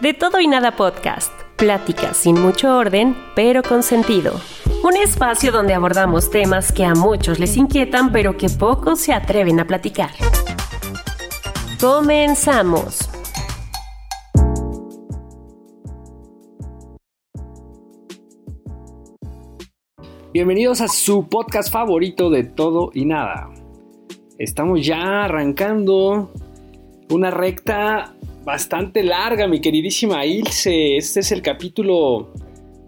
De todo y nada podcast. Pláticas sin mucho orden, pero con sentido. Un espacio donde abordamos temas que a muchos les inquietan, pero que pocos se atreven a platicar. Comenzamos. Bienvenidos a su podcast favorito de todo y nada. Estamos ya arrancando una recta bastante larga, mi queridísima Ilse. Este es el capítulo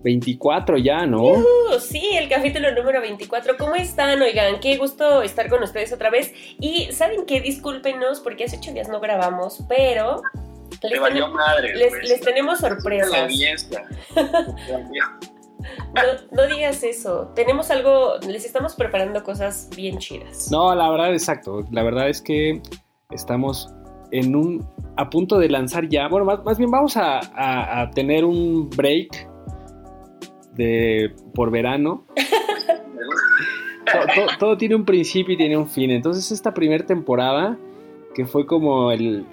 24 ya, ¿no? Uh, sí, el capítulo número 24. ¿Cómo están? Oigan, qué gusto estar con ustedes otra vez. Y saben que discúlpenos porque hace ocho días no grabamos, pero... Les, valió madre, les, les, tenemos sorpresas. No, no, digas eso. Tenemos algo, les estamos preparando cosas bien chidas. No, la verdad, exacto. La verdad es que estamos en un a punto de lanzar ya. Bueno, más, más bien vamos a, a, tener un break de, por verano. todo, tiene un principio y tiene un fin. Entonces esta primera temporada, que fue como el,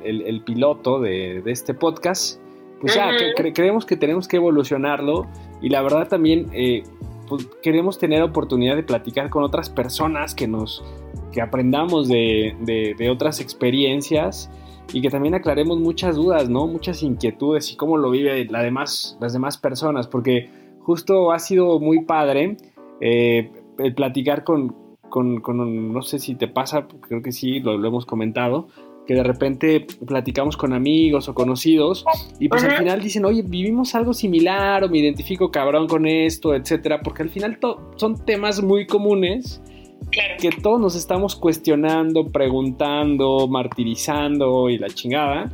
piloto de, este podcast, pues ya creemos que tenemos que evolucionarlo y la verdad también eh, pues, queremos tener oportunidad de platicar con otras personas que nos que aprendamos de, de otras experiencias y que también aclaremos muchas dudas, ¿no? Muchas inquietudes y cómo lo vive la demás, las demás personas, porque justo ha sido muy padre eh, el platicar con, con, no sé si te pasa, creo que sí, lo, hemos comentado, que de repente platicamos con amigos o conocidos y pues al final dicen, oye, vivimos algo similar o me identifico cabrón con esto, etcétera, porque al final son temas muy comunes que todos nos estamos cuestionando, preguntando, martirizando y la chingada.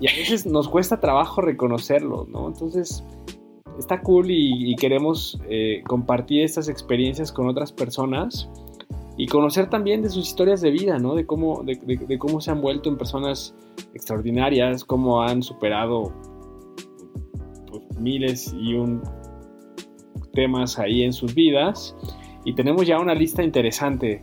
Y a veces nos cuesta trabajo reconocerlo, ¿no? Entonces, está cool y, queremos eh, compartir estas experiencias con otras personas y conocer también de sus historias de vida, ¿no? De cómo, de, cómo se han vuelto en personas extraordinarias, cómo han superado pues, miles y un temas ahí en sus vidas y tenemos ya una lista interesante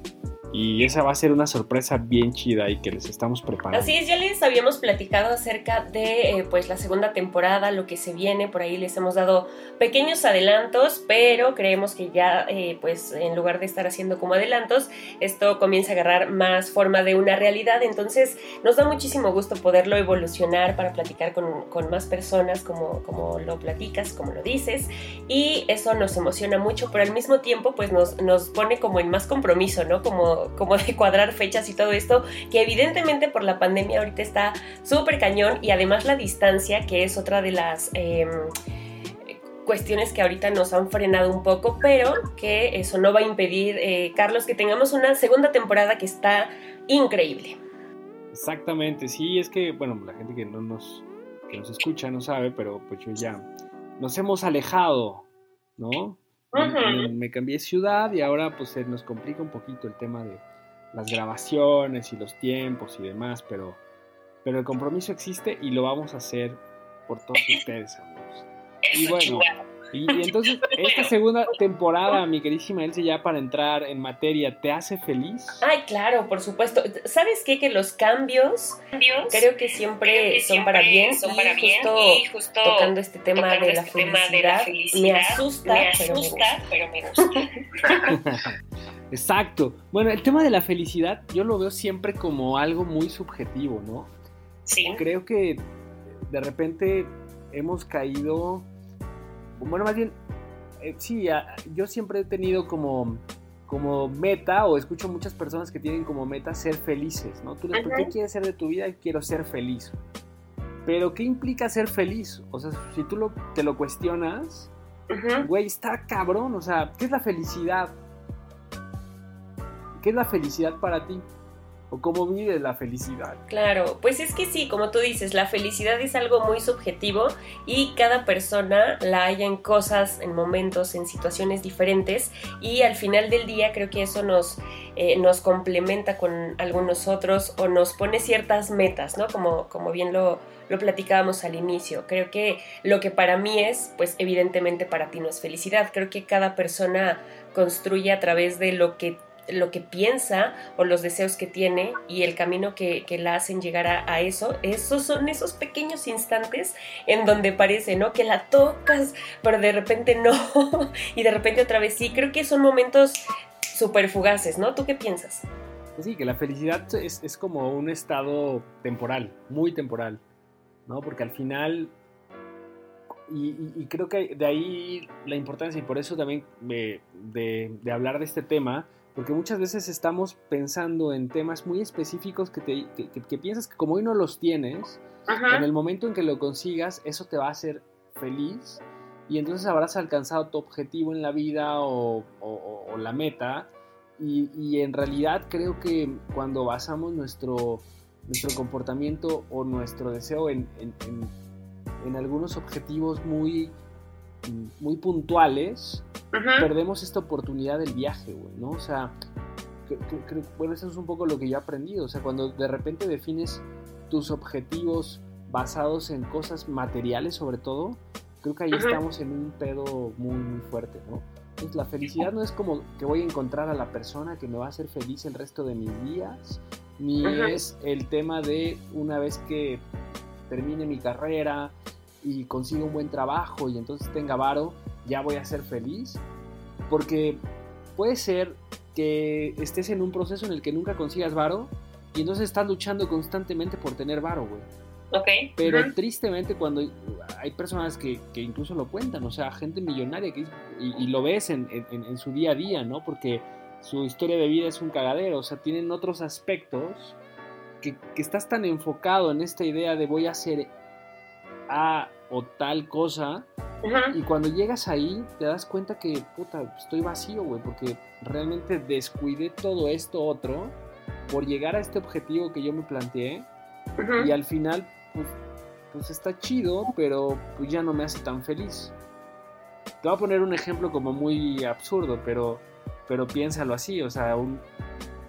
y esa va a ser una sorpresa bien chida y que les estamos preparando. Así es, ya les habíamos platicado acerca de eh, pues la segunda temporada, lo que se viene, por ahí les hemos dado pequeños adelantos, pero creemos que ya eh, pues en lugar de estar haciendo como adelantos, esto comienza a agarrar más forma de una realidad, entonces nos da muchísimo gusto poderlo evolucionar para platicar con, con más personas como, como lo platicas, como lo dices, y eso nos emociona mucho, pero al mismo tiempo pues nos, nos pone como en más compromiso, ¿no? Como como, de cuadrar fechas y todo esto, que evidentemente por la pandemia ahorita está súper cañón y además la distancia, que es otra de las... Em, cuestiones que ahorita nos han frenado un poco, pero que eso no va a impedir, eh, Carlos, que tengamos una segunda temporada que está increíble. Exactamente, sí, es que, bueno, la gente que no nos, que nos escucha no sabe, pero pues yo ya nos hemos alejado, ¿no? Me, cambié de ciudad y ahora pues se nos complica un poquito el tema de las grabaciones y los tiempos y demás, pero, pero el compromiso existe y lo vamos a hacer por todos ustedes, amigos. Y bueno, y, entonces, esta segunda temporada, mi queridísima Elsie, ya para entrar en materia, ¿te hace feliz? Ay, claro, por supuesto. ¿Sabes qué? Que los cambios, creo que siempre son para bien. Son para bien. Justo, tocando este tema, de, la este felicidad, me asusta, pero me gusta. Exacto. Bueno, el tema de la felicidad yo lo veo siempre como algo muy subjetivo, ¿no? Sí. Creo que de repente hemos caído, bueno, más bien, eh, sí, yo siempre he tenido como, como meta, o escucho muchas personas que tienen como meta ser felices, ¿no? Tú les ¿qué quieres ser de tu vida? Quiero ser feliz. Pero, ¿qué implica ser feliz? O sea, si tú lo, te lo cuestionas, güey, está cabrón. O sea, ¿qué es la felicidad? ¿Qué es la felicidad para ti? O cómo vive la felicidad. Claro, pues es que sí, como tú dices, la felicidad es algo muy subjetivo y cada persona la halla en cosas, en momentos, en situaciones diferentes y al final del día creo que eso nos, eh, nos complementa con algunos otros o nos pone ciertas metas, ¿no? Como, como bien lo, lo platicábamos al inicio. Creo que lo que para mí es, pues evidentemente para ti no es felicidad. Creo que cada persona construye a través de lo que lo que piensa o los deseos que tiene y el camino que, la hacen llegar a, eso, esos son esos pequeños instantes en donde parece, ¿no? Que la tocas, pero de repente no, y de repente otra vez sí. Creo que son momentos súper fugaces, ¿no? ¿Tú qué piensas? Pues sí, que la felicidad es, como un estado temporal, muy temporal, ¿no? Porque al final y, creo que de ahí la importancia y por eso también de, de, hablar de este tema porque muchas veces estamos pensando en temas muy específicos que, te, que, piensas que como hoy no los tienes, en el momento en que lo consigas, eso te va a hacer feliz y entonces habrás alcanzado tu objetivo en la vida o, la meta. Y, en realidad creo que cuando basamos nuestro, nuestro comportamiento o nuestro deseo en, en algunos objetivos muy, muy puntuales, perdemos esta oportunidad del viaje, güey, ¿no? O sea, bueno, eso es un poco lo que yo he aprendido. O sea, cuando de repente defines tus objetivos basados en cosas materiales, sobre todo, creo que ahí estamos en un pedo muy, muy fuerte, ¿no? Entonces, la felicidad no es como que voy a encontrar a la persona que me va a hacer feliz el resto de mis días, ni es el tema de una vez que termine mi carrera y consiga un buen trabajo y entonces tenga varo, ya voy a ser feliz. Porque puede ser que estés en un proceso en el que nunca consigas varo y entonces estás luchando constantemente por tener varo, güey. Ok. Pero tristemente cuando hay personas que, que, incluso lo cuentan, o sea, gente millonaria que, y, lo ves en, en, su día a día, ¿no? Porque su historia de vida es un cagadero, o sea, tienen otros aspectos que, que estás tan enfocado en esta idea de voy a hacer A o tal cosa y cuando llegas ahí, te das cuenta que, puta, estoy vacío, güey, porque realmente descuidé todo esto otro por llegar a este objetivo que yo me planteé. Y al final, pues, pues, está chido, pero pues ya no me hace tan feliz. Te voy a poner un ejemplo como muy absurdo, pero, pero piénsalo así, o sea, un,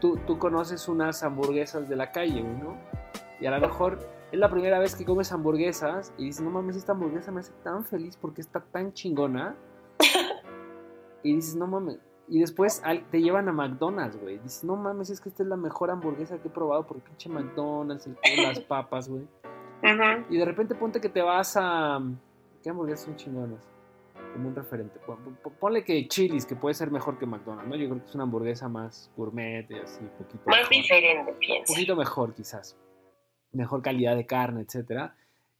tú, tú conoces unas hamburguesas de la calle, ¿no? Y a lo mejor es la primera vez que comes hamburguesas y dices, no mames, esta hamburguesa me hace tan feliz porque está tan chingona. y dices, no mames. Y después te llevan a McDonald's, güey. Dices, no mames, es que esta es la mejor hamburguesa que he probado por pinche McDonald's, el las papas, güey. Y de repente ponte que te vas a... ¿Qué hamburguesas son chingonas? Como un referente. Ponle que Chili's, que puede ser mejor que McDonald's, ¿no? Yo creo que es una hamburguesa más gourmet y así, poquito. Más diferente, pienso. Un poquito mejor, quizás mejor calidad de carne, etc.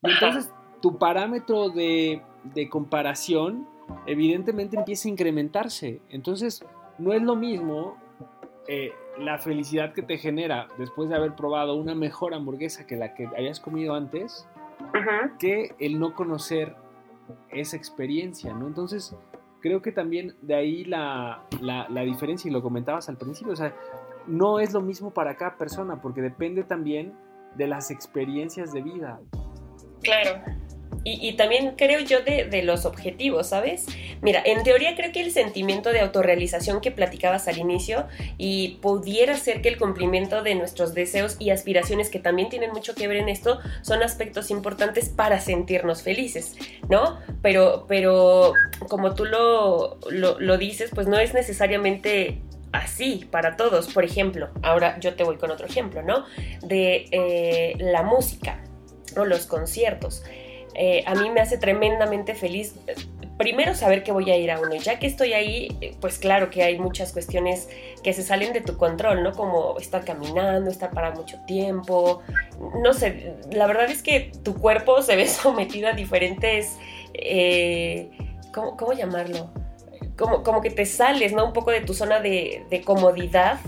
Y entonces tu parámetro de, comparación evidentemente empieza a incrementarse. Entonces no es lo mismo eh, la felicidad que te genera después de haber probado una mejor hamburguesa que la que hayas comido antes, que el no conocer esa experiencia, ¿no? Entonces, creo que también de ahí la, la, diferencia, y lo comentabas al principio, o sea, no es lo mismo para cada persona, porque depende también de las experiencias de vida. Claro. Y, también creo yo de, los objetivos, ¿sabes? Mira, en teoría creo que el sentimiento de autorrealización que platicabas al inicio y pudiera ser que el cumplimiento de nuestros deseos y aspiraciones que también tienen mucho que ver en esto son aspectos importantes para sentirnos felices, ¿no? Pero, pero como tú lo, lo dices, pues no es necesariamente así para todos. Por ejemplo, ahora yo te voy con otro ejemplo, ¿no? De eh, la música o los conciertos. Eh, a mí me hace tremendamente feliz primero saber que voy a ir a uno. Ya que estoy ahí, eh, pues claro que hay muchas cuestiones que se salen de tu control, ¿no? Como estar caminando, estar para mucho tiempo. No sé, la verdad es que tu cuerpo se ve sometido a diferentes... Eh, ¿cómo, llamarlo? Como, como, que te sales, ¿no? Un poco de tu zona de, de comodidad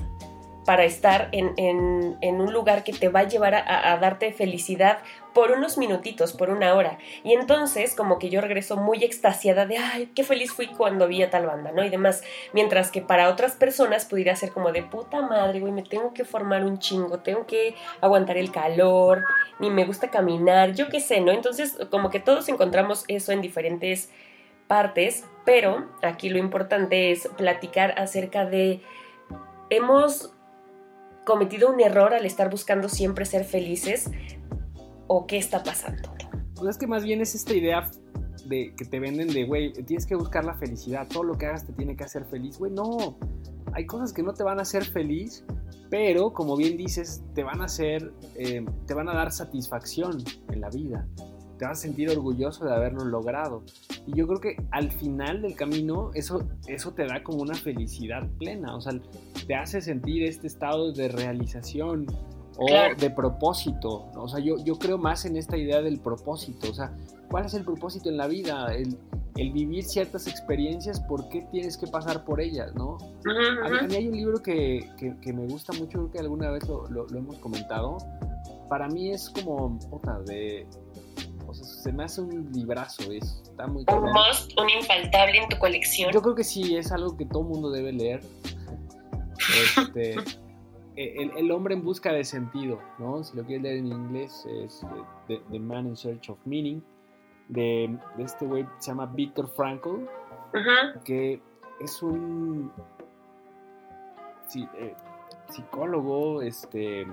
para estar en, un lugar que te va a llevar a, darte felicidad por unos minutitos, por una hora. Y entonces como que yo regreso muy extasiada de, ay, qué feliz fui cuando vi a tal banda, ¿no? Y demás. Mientras que para otras personas pudiera ser como de puta madre, güey, me tengo que formar un chingo, tengo que aguantar el calor, ni me gusta caminar, yo qué sé, ¿no? Entonces como que todos encontramos eso en diferentes partes, pero aquí lo importante es platicar acerca de hemos cometido un error al estar buscando siempre ser felices o qué está pasando? Pues es que más bien es esta idea de que te venden de, güey, tienes que buscar la felicidad, todo lo que hagas te tiene que hacer feliz, güey, no, hay cosas que no te van a hacer feliz, pero como bien dices, te van a hacer, eh, te van a dar satisfacción en la vida te vas a sentir orgulloso de haberlo logrado. Y yo creo que al final del camino eso, eso te da como una felicidad plena, o sea, te hace sentir este estado de realización o de propósito. O sea, yo, yo creo más en esta idea del propósito, o sea, ¿cuál es el propósito en la vida? El, vivir ciertas experiencias, ¿por qué tienes que pasar por ellas, no? A, mí, hay un libro que, me gusta mucho, creo que alguna vez lo, lo, hemos comentado. Para mí es como, puta, de se me hace un librazo, es, está muy Un must, un infaltable en tu colección. Yo creo que sí, es algo que todo mundo debe leer. Este, e, el, hombre en busca de sentido, ¿no? Si lo quieres leer en inglés, es eh, The, Man in Search of Meaning, de, este güey se llama Viktor Frankl, que es un eh, psicólogo este,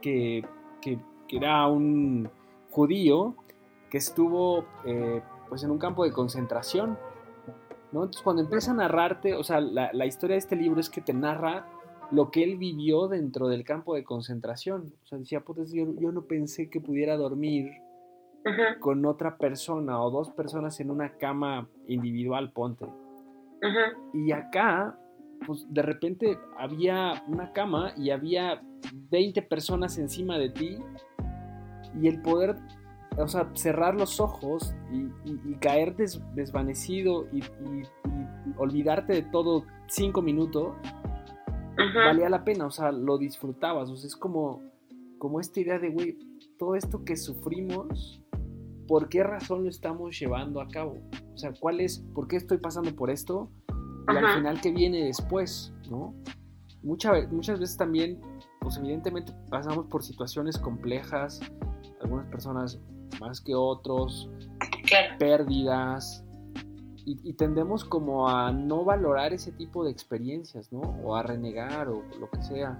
que, que, que era un judío que estuvo eh, pues en un campo de concentración. ¿no? Entonces cuando empieza a narrarte, o sea, la, historia de este libro es que te narra lo que él vivió dentro del campo de concentración. O sea, decía, pues yo, no pensé que pudiera dormir con otra persona o dos personas en una cama individual, ponte. Y acá, pues de repente había una cama y había 20 personas encima de ti y el poder, o sea, cerrar los ojos y, caer desvanecido y, olvidarte de todo cinco minutos, valía la pena, o sea, lo disfrutabas, o sea, es como, como esta idea de, güey, todo esto que sufrimos, ¿por qué razón lo estamos llevando a cabo? O sea, ¿cuál es, por qué estoy pasando por esto? Y al final, ¿qué viene después? ¿No? Muchas, muchas veces también, pues evidentemente pasamos por situaciones complejas, algunas personas más que otros, pérdidas, y, tendemos como a no valorar ese tipo de experiencias, ¿no? O a renegar o lo que sea.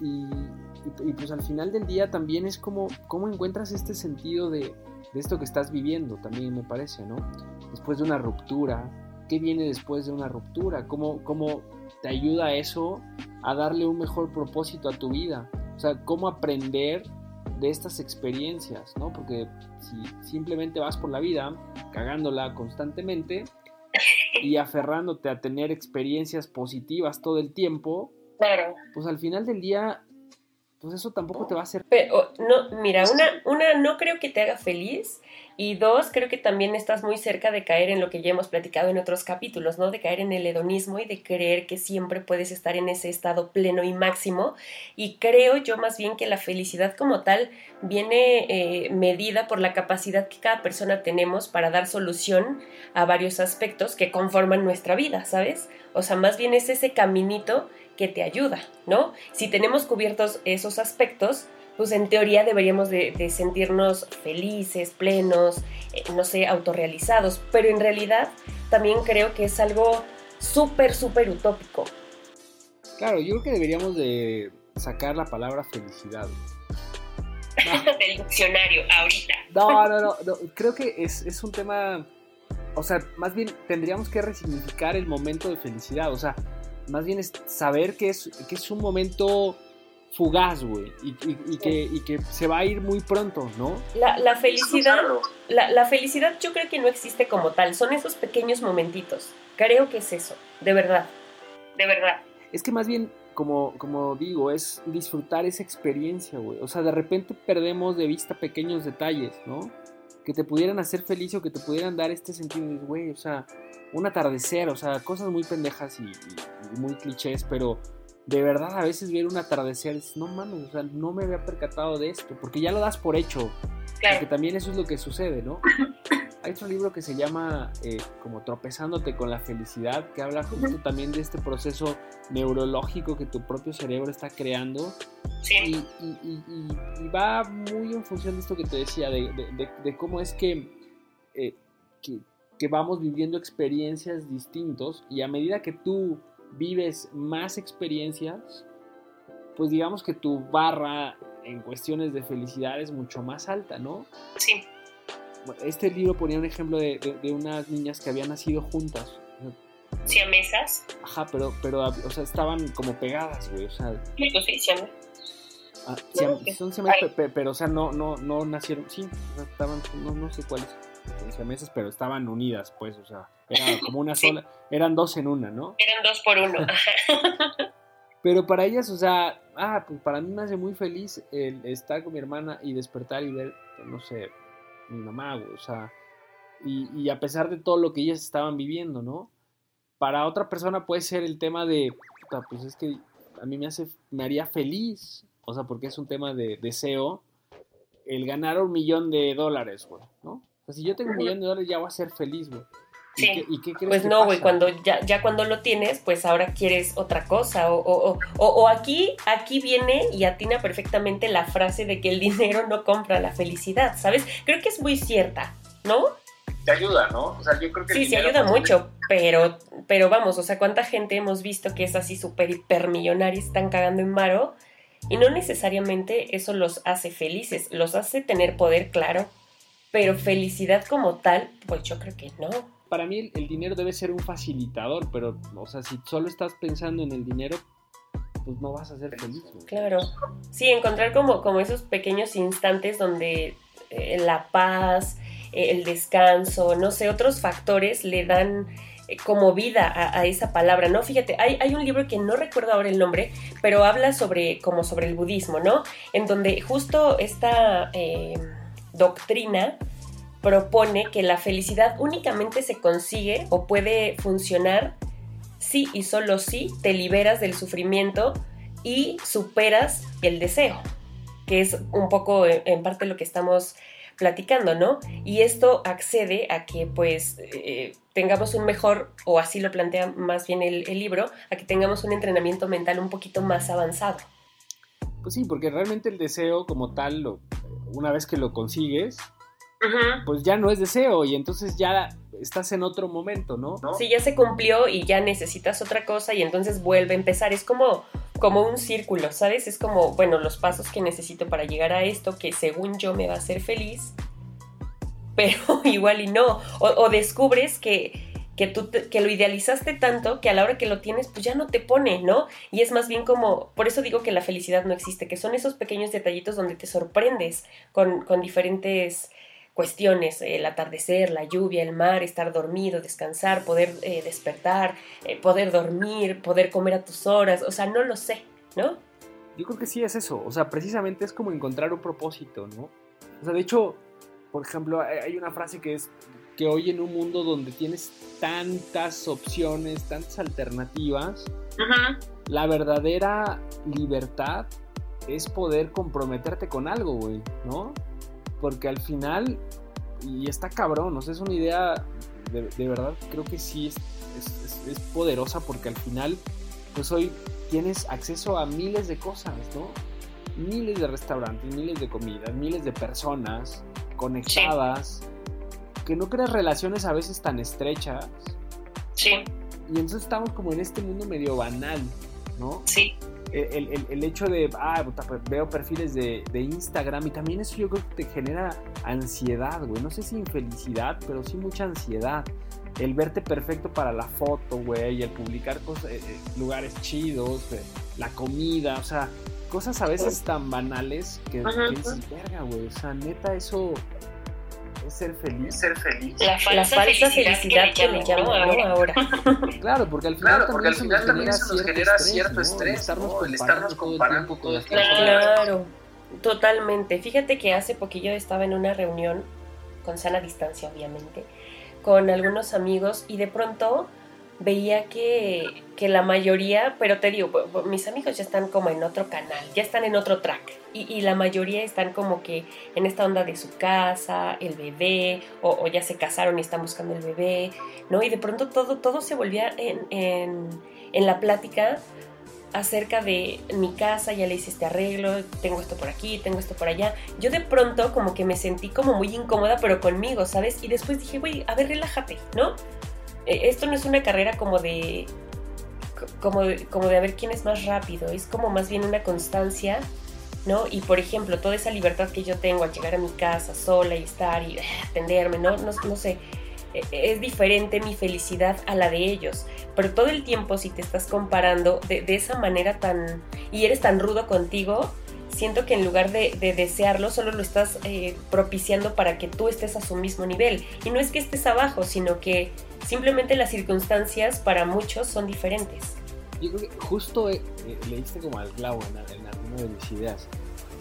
y, pues al final del día también es como, ¿cómo encuentras este sentido de, esto que estás viviendo? También me parece, ¿no? Después de una ruptura, ¿qué viene después de una ruptura? ¿Cómo, cómo te ayuda eso a darle un mejor propósito a tu vida? O sea, ¿cómo aprender de estas experiencias, ¿no? Porque si simplemente vas por la vida cagándola constantemente y aferrándote a tener experiencias positivas todo el tiempo, claro. pues al final del día, pues eso tampoco te va a hacer. Pero, no, mira, una, una no creo que te haga feliz y dos, creo que también estás muy cerca de caer en lo que ya hemos platicado en otros capítulos, ¿no? De caer en el hedonismo y de creer que siempre puedes estar en ese estado pleno y máximo. Y creo yo más bien que la felicidad como tal viene eh, medida por la capacidad que cada persona tenemos para dar solución a varios aspectos que conforman nuestra vida, ¿sabes? O sea, más bien es ese caminito que te ayuda, ¿no? Si tenemos cubiertos esos aspectos, pues en teoría deberíamos de, sentirnos felices, plenos, eh, no sé, autorrealizados, pero en realidad también creo que es algo súper, súper utópico. Claro, yo creo que deberíamos de sacar la palabra felicidad. Del diccionario, ahorita. No, no, no, creo que es, es un tema, o sea, más bien tendríamos que resignificar el momento de felicidad, o sea, más bien es saber que es, que es un momento fugaz, güey, y, que, que, se va a ir muy pronto, ¿no? La, felicidad, la, la, felicidad yo creo que no existe como tal, son esos pequeños momentitos. Creo que es eso, de verdad, de verdad. Es que más bien, como, como digo, es disfrutar esa experiencia, güey. O sea, de repente perdemos de vista pequeños detalles, ¿no? Que te pudieran hacer feliz o que te pudieran dar este sentido de, güey, o sea, un atardecer, o sea, cosas muy pendejas y muy clichés, pero de verdad a veces ver un atardecer, es, no mames, o sea, no me había percatado de esto, porque ya lo das por hecho. Claro. Porque también eso es lo que sucede, ¿no? Hay otro libro que se llama eh, como Tropezándote con la felicidad, que habla justo también de este proceso neurológico que tu propio cerebro está creando. Sí. Y, va muy en función de esto que te decía, de, cómo es que, eh, que, que vamos viviendo experiencias distintos y a medida que tú vives más experiencias, pues digamos que tu barra en cuestiones de felicidad es mucho más alta, ¿no? Sí. Este libro ponía un ejemplo de, unas niñas que habían nacido juntas. mesas? Ajá, pero, pero, o sea, estaban como pegadas, güey, o sea... Sí, pues sí, ah, son siamesas, pero, o sea, no, no, no nacieron, sí, estaban, no, no sé cuáles meses, pero estaban unidas, pues, o sea, era como una sola, eran dos en una, ¿no? Eran dos por uno. pero para ellas, o sea, ah, pues para mí me hace muy feliz el estar con mi hermana y despertar y ver, no sé, mi mamá, o sea, y, y a pesar de todo lo que ellas estaban viviendo, ¿no? Para otra persona puede ser el tema de, pues es que a mí me hace, me haría feliz, o sea, porque es un tema de deseo, el ganar un millón de dólares, güey, ¿no? si yo tengo un millón de dólares ya voy a ser feliz, güey. Sí. ¿Y qué, pues no, güey, cuando ya, ya cuando lo tienes, pues ahora quieres otra cosa. O, o, o, aquí, aquí viene y atina perfectamente la frase de que el dinero no compra la felicidad, ¿sabes? Creo que es muy cierta, ¿no? Te ayuda, ¿no? O sea, yo creo que... Sí, se ayuda mucho, pero, pero vamos, o sea, ¿cuánta gente hemos visto que es así súper hipermillonaria y están cagando en maro? Y no necesariamente eso los hace felices, los hace tener poder, claro, pero felicidad como tal, pues yo creo que no. Para mí el, dinero debe ser un facilitador, pero, o sea, si solo estás pensando en el dinero, pues no vas a ser feliz. Claro. Sí, encontrar como, como esos pequeños instantes donde eh, la paz, eh, el descanso, no sé, otros factores le dan eh, como vida a, esa palabra, ¿no? Fíjate, hay, hay, un libro que no recuerdo ahora el nombre, pero habla sobre, como sobre el budismo, ¿no? En donde justo esta doctrina propone que la felicidad únicamente se consigue o puede funcionar si y solo si te liberas del sufrimiento y superas el deseo, que es un poco en parte lo que estamos platicando, ¿no? Y esto accede a que pues eh, tengamos un mejor, o así lo plantea más bien el, libro, a que tengamos un entrenamiento mental un poquito más avanzado. Pues sí, porque realmente el deseo como tal, una vez que lo consigues, pues ya no es deseo y entonces ya estás en otro momento, ¿no? Sí, ya se cumplió y ya necesitas otra cosa y entonces vuelve a empezar. Es como, como un círculo, ¿sabes? Es como, bueno, los pasos que necesito para llegar a esto que según yo me va a hacer feliz, pero igual y no. O, descubres que, que tú que lo idealizaste tanto que a la hora que lo tienes pues ya no te pone, ¿no? Y es más bien como, por eso digo que la felicidad no existe, que son esos pequeños detallitos donde te sorprendes con, con diferentes cuestiones, el atardecer, la lluvia, el mar, estar dormido, descansar, poder eh, despertar, eh, poder dormir, poder comer a tus horas, o sea, no lo sé, ¿no? Yo creo que sí es eso, o sea, precisamente es como encontrar un propósito, ¿no? O sea, de hecho, por ejemplo, hay una frase que es que hoy en un mundo donde tienes tantas opciones, tantas alternativas, la verdadera libertad es poder comprometerte con algo, güey, ¿no? Porque al final, y está cabrón, o sea, es una idea de, verdad, creo que sí es, es, poderosa porque al final, pues hoy tienes acceso a miles de cosas, ¿no? Miles de restaurantes, miles de comidas, miles de personas conectadas, que no creas relaciones a veces tan estrechas. Sí. Y entonces estamos como en este mundo medio banal, ¿no? Sí el, hecho de, ah, pues, veo perfiles de, Instagram y también eso yo creo que te genera ansiedad, güey. No sé si infelicidad, pero sí mucha ansiedad. El verte perfecto para la foto, güey, y el publicar cosas, eh, eh, lugares chidos, la comida, o sea, cosas a veces tan banales que, que dices, verga, güey, o sea, neta, eso es ser feliz. Ser feliz. La falsa, felicidad, que le llamo ahora. Claro, porque al final también, eso nos genera cierto estrés, el estarnos comparando todo el tiempo. Claro, totalmente. Fíjate que hace poquillo estaba en una reunión, con sana distancia obviamente, con algunos amigos y de pronto veía que, que, la mayoría, pero te digo, mis amigos ya están como en otro canal, ya están en otro track. Y, y la mayoría están como que en esta onda de su casa, el bebé, o, ya se casaron y están buscando el bebé, ¿no? Y de pronto todo, todo se volvía en, en, en la plática acerca de mi casa, ya le hice este arreglo, tengo esto por aquí, tengo esto por allá. Yo de pronto como que me sentí como muy incómoda, pero conmigo, ¿sabes? Y después dije, güey, a ver, relájate, ¿no? E, esto no es una carrera como de, como como de a ver quién es más rápido, es como más bien una constancia, ¿no? Y por ejemplo, toda esa libertad que yo tengo al llegar a mi casa sola y estar y eh, atenderme, ¿no? No, no sé, e, es diferente mi felicidad a la de ellos. Pero todo el tiempo si te estás comparando de, de esa manera tan... y eres tan rudo contigo, siento que en lugar de, desearlo, solo lo estás eh, propiciando para que tú estés a su mismo nivel. Y no es que estés abajo, sino que simplemente las circunstancias para muchos son diferentes. Yo creo que justo eh, eh, leíste como al clavo en, alguna de mis ideas,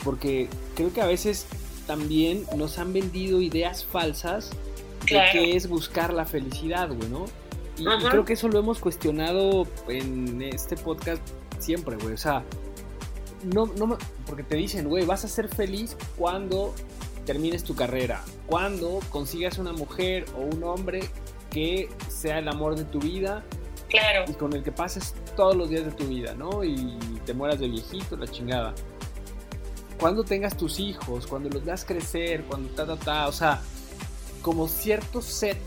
porque creo que a veces también nos han vendido ideas falsas de qué es buscar la felicidad, güey, ¿no? Y, y, creo que eso lo hemos cuestionado en este podcast siempre, güey. O sea, no, no, porque te dicen, güey, vas a ser feliz cuando termines tu carrera, cuando consigas una mujer o un hombre que sea el amor de tu vida. Claro. Y con el que pases todos los días de tu vida, ¿no? Y te mueras de viejito, la chingada. Cuando tengas tus hijos, cuando los veas crecer, cuando ta, ta, ta, o sea, como cierto set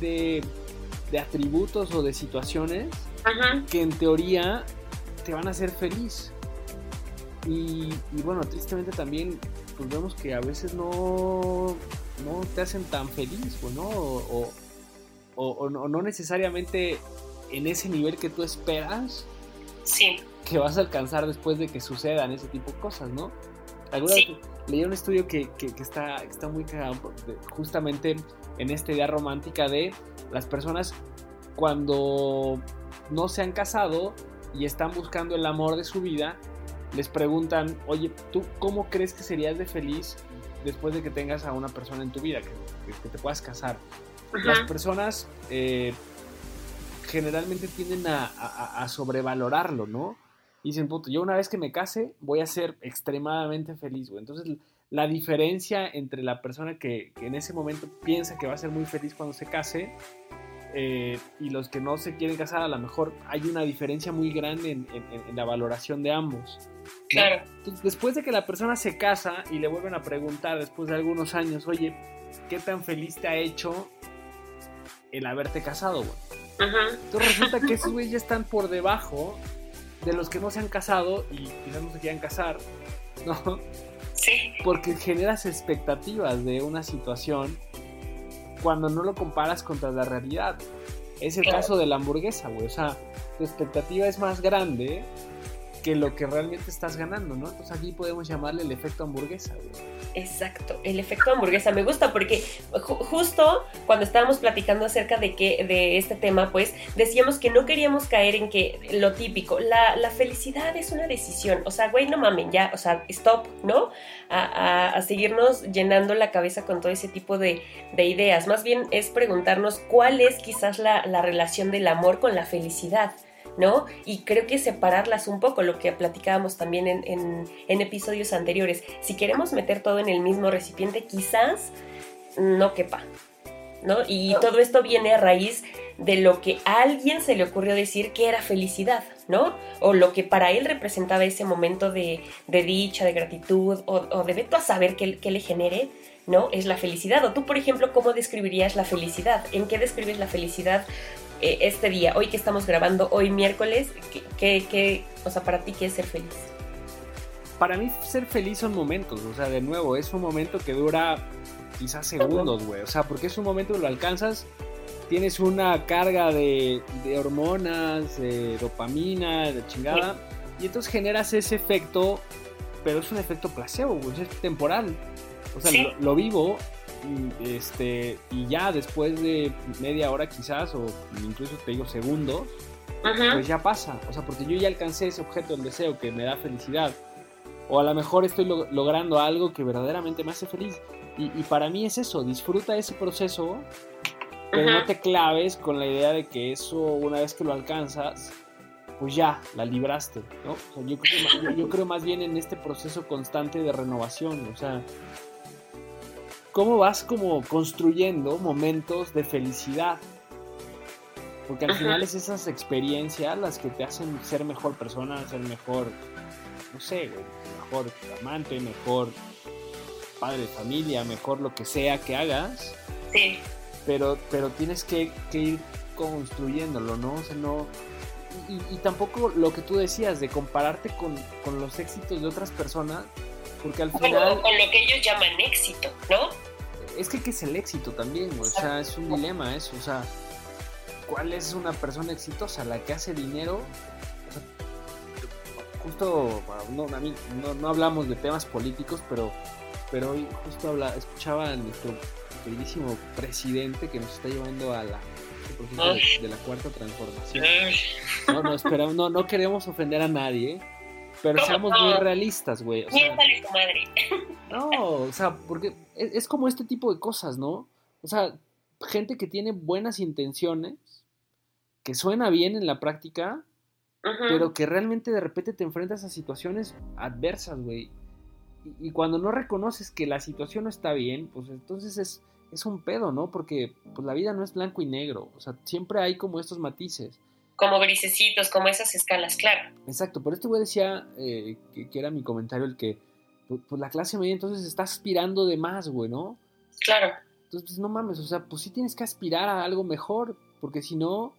de, de atributos o de situaciones que en teoría te van a hacer feliz. Y, bueno, tristemente también pues vemos que a veces no, no te hacen tan feliz, ¿no? O, o, no necesariamente en ese nivel que tú esperas. Sí. Que vas a alcanzar después de que sucedan ese tipo de cosas, ¿no? Alguna leí un estudio que, que, está, está muy cagado justamente en esta idea romántica de las personas cuando no se han casado y están buscando el amor de su vida, les preguntan, oye, ¿tú cómo crees que serías de feliz después de que tengas a una persona en tu vida, que, te puedas casar? Las personas eh, generalmente tienden a, sobrevalorarlo, ¿no? dicen, puto, yo una vez que me case voy a ser extremadamente feliz, güey. Entonces, la diferencia entre la persona que, que, en ese momento piensa que va a ser muy feliz cuando se case eh, y los que no se quieren casar, a lo mejor hay una diferencia muy grande en, la valoración de ambos. Claro. después de que la persona se casa y le vuelven a preguntar después de algunos años, oye, ¿qué tan feliz te ha hecho el haberte casado, güey? Entonces resulta que esos güeyes ya están por debajo de los que no se han casado y quizás no se quieran casar, ¿no? Sí. Porque generas expectativas de una situación cuando no lo comparas contra la realidad. Es el caso de la hamburguesa, güey. O sea, tu expectativa es más grande que lo que realmente estás ganando, ¿no? Entonces aquí podemos llamarle el efecto hamburguesa, güey. Exacto, el efecto hamburguesa me gusta porque justo cuando estábamos platicando acerca de que de este tema, pues decíamos que no queríamos caer en que lo típico, la, la felicidad es una decisión, o sea, güey, no mamen, ya, o sea, stop, ¿no? A, a, seguirnos llenando la cabeza con todo ese tipo de, de, ideas, más bien es preguntarnos cuál es quizás la, la relación del amor con la felicidad. ¿No? Y creo que separarlas un poco, lo que platicábamos también en, episodios anteriores. Si queremos meter todo en el mismo recipiente, quizás no quepa, ¿no? Y todo esto viene a raíz de lo que a alguien se le ocurrió decir que era felicidad, ¿no? O lo que para él representaba ese momento de, dicha, de gratitud, o, de veto a saber qué, qué le genere, ¿no? Es la felicidad. O tú, por ejemplo, ¿cómo describirías la felicidad? ¿En qué describes la felicidad eh, este día, hoy que estamos grabando, hoy miércoles, ¿qué, o sea, para ti qué es ser feliz? Para mí ser feliz son momentos, o sea, de nuevo, es un momento que dura quizás segundos, güey, o sea, porque es un momento que lo alcanzas, tienes una carga de, hormonas, de dopamina, de chingada, y entonces generas ese efecto pero es un efecto placebo, es temporal. O sea, lo, vivo y, este, y ya después de media hora quizás, o incluso te digo segundos, pues ya pasa. O sea, porque yo ya alcancé ese objeto del deseo que me da felicidad. O a lo mejor estoy logrando algo que verdaderamente me hace feliz. Y, y, para mí es eso, disfruta ese proceso, pero no te claves con la idea de que eso, una vez que lo alcanzas, pues ya, la libraste, ¿no? yo, creo, yo, creo, más bien en este proceso constante de renovación, o sea, cómo vas como construyendo momentos de felicidad, porque al final es esas experiencias las que te hacen ser mejor persona, ser mejor, no sé, mejor amante, mejor padre de familia, mejor lo que sea que hagas. Sí. Pero, pero tienes que, que ir construyéndolo, ¿no? O sea, no y, tampoco lo que tú decías de compararte con, los éxitos de otras personas, porque al final... con lo que ellos llaman éxito, ¿no? Es que ¿qué es el éxito también? O sea, es un dilema eso, o sea, ¿cuál es una persona exitosa? ¿La que hace dinero? justo, no, a mí, no, hablamos de temas políticos, pero, pero hoy justo habla, escuchaba a nuestro queridísimo presidente que nos está llevando a la de, la cuarta transformación. No, no, esperamos, no, no queremos ofender a nadie, pero seamos muy realistas, güey. O sea, no, o sea, porque es, como este tipo de cosas, ¿no? O sea, gente que tiene buenas intenciones, que suena bien en la práctica, pero que realmente de repente te enfrentas a situaciones adversas, güey. y, cuando no reconoces que la situación no está bien, pues entonces es, es un pedo, ¿no? Porque pues, la vida no es blanco y negro, o sea, siempre hay como estos matices. Como grisecitos, como esas escalas, claro. Exacto, pero este güey decía, eh, que, era mi comentario, el que pues, pues, la clase media entonces está aspirando de más, güey, ¿no? Claro. Entonces, pues no mames, o sea, pues sí tienes que aspirar a algo mejor, porque si no,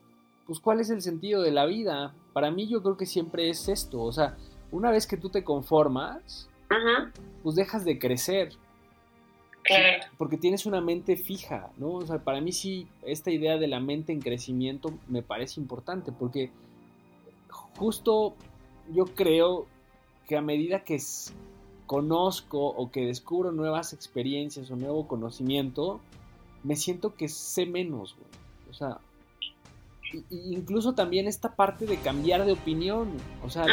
pues cuál es el sentido de la vida. Para mí yo creo que siempre es esto, o sea, una vez que tú te conformas, pues dejas de crecer. Porque tienes una mente fija, ¿no? O sea, para mí sí, esta idea de la mente en crecimiento me parece importante, porque justo yo creo que a medida que conozco o que descubro nuevas experiencias o nuevo conocimiento, me siento que sé menos, güey. O sea, incluso también esta parte de cambiar de opinión, o sea,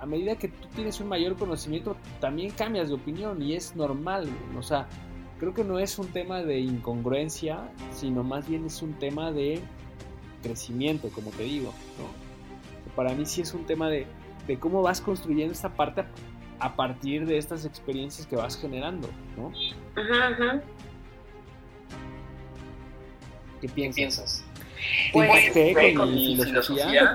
a medida que tú tienes un mayor conocimiento, también cambias de opinión y es normal. O sea, creo que no es un tema de incongruencia, sino más bien es un tema de crecimiento, como te digo. Para mí sí es un tema de, cómo vas construyendo esta parte a partir de estas experiencias que vas generando, ¿no? Ajá, ¿Qué piensas? Pues, con, mi filosofía?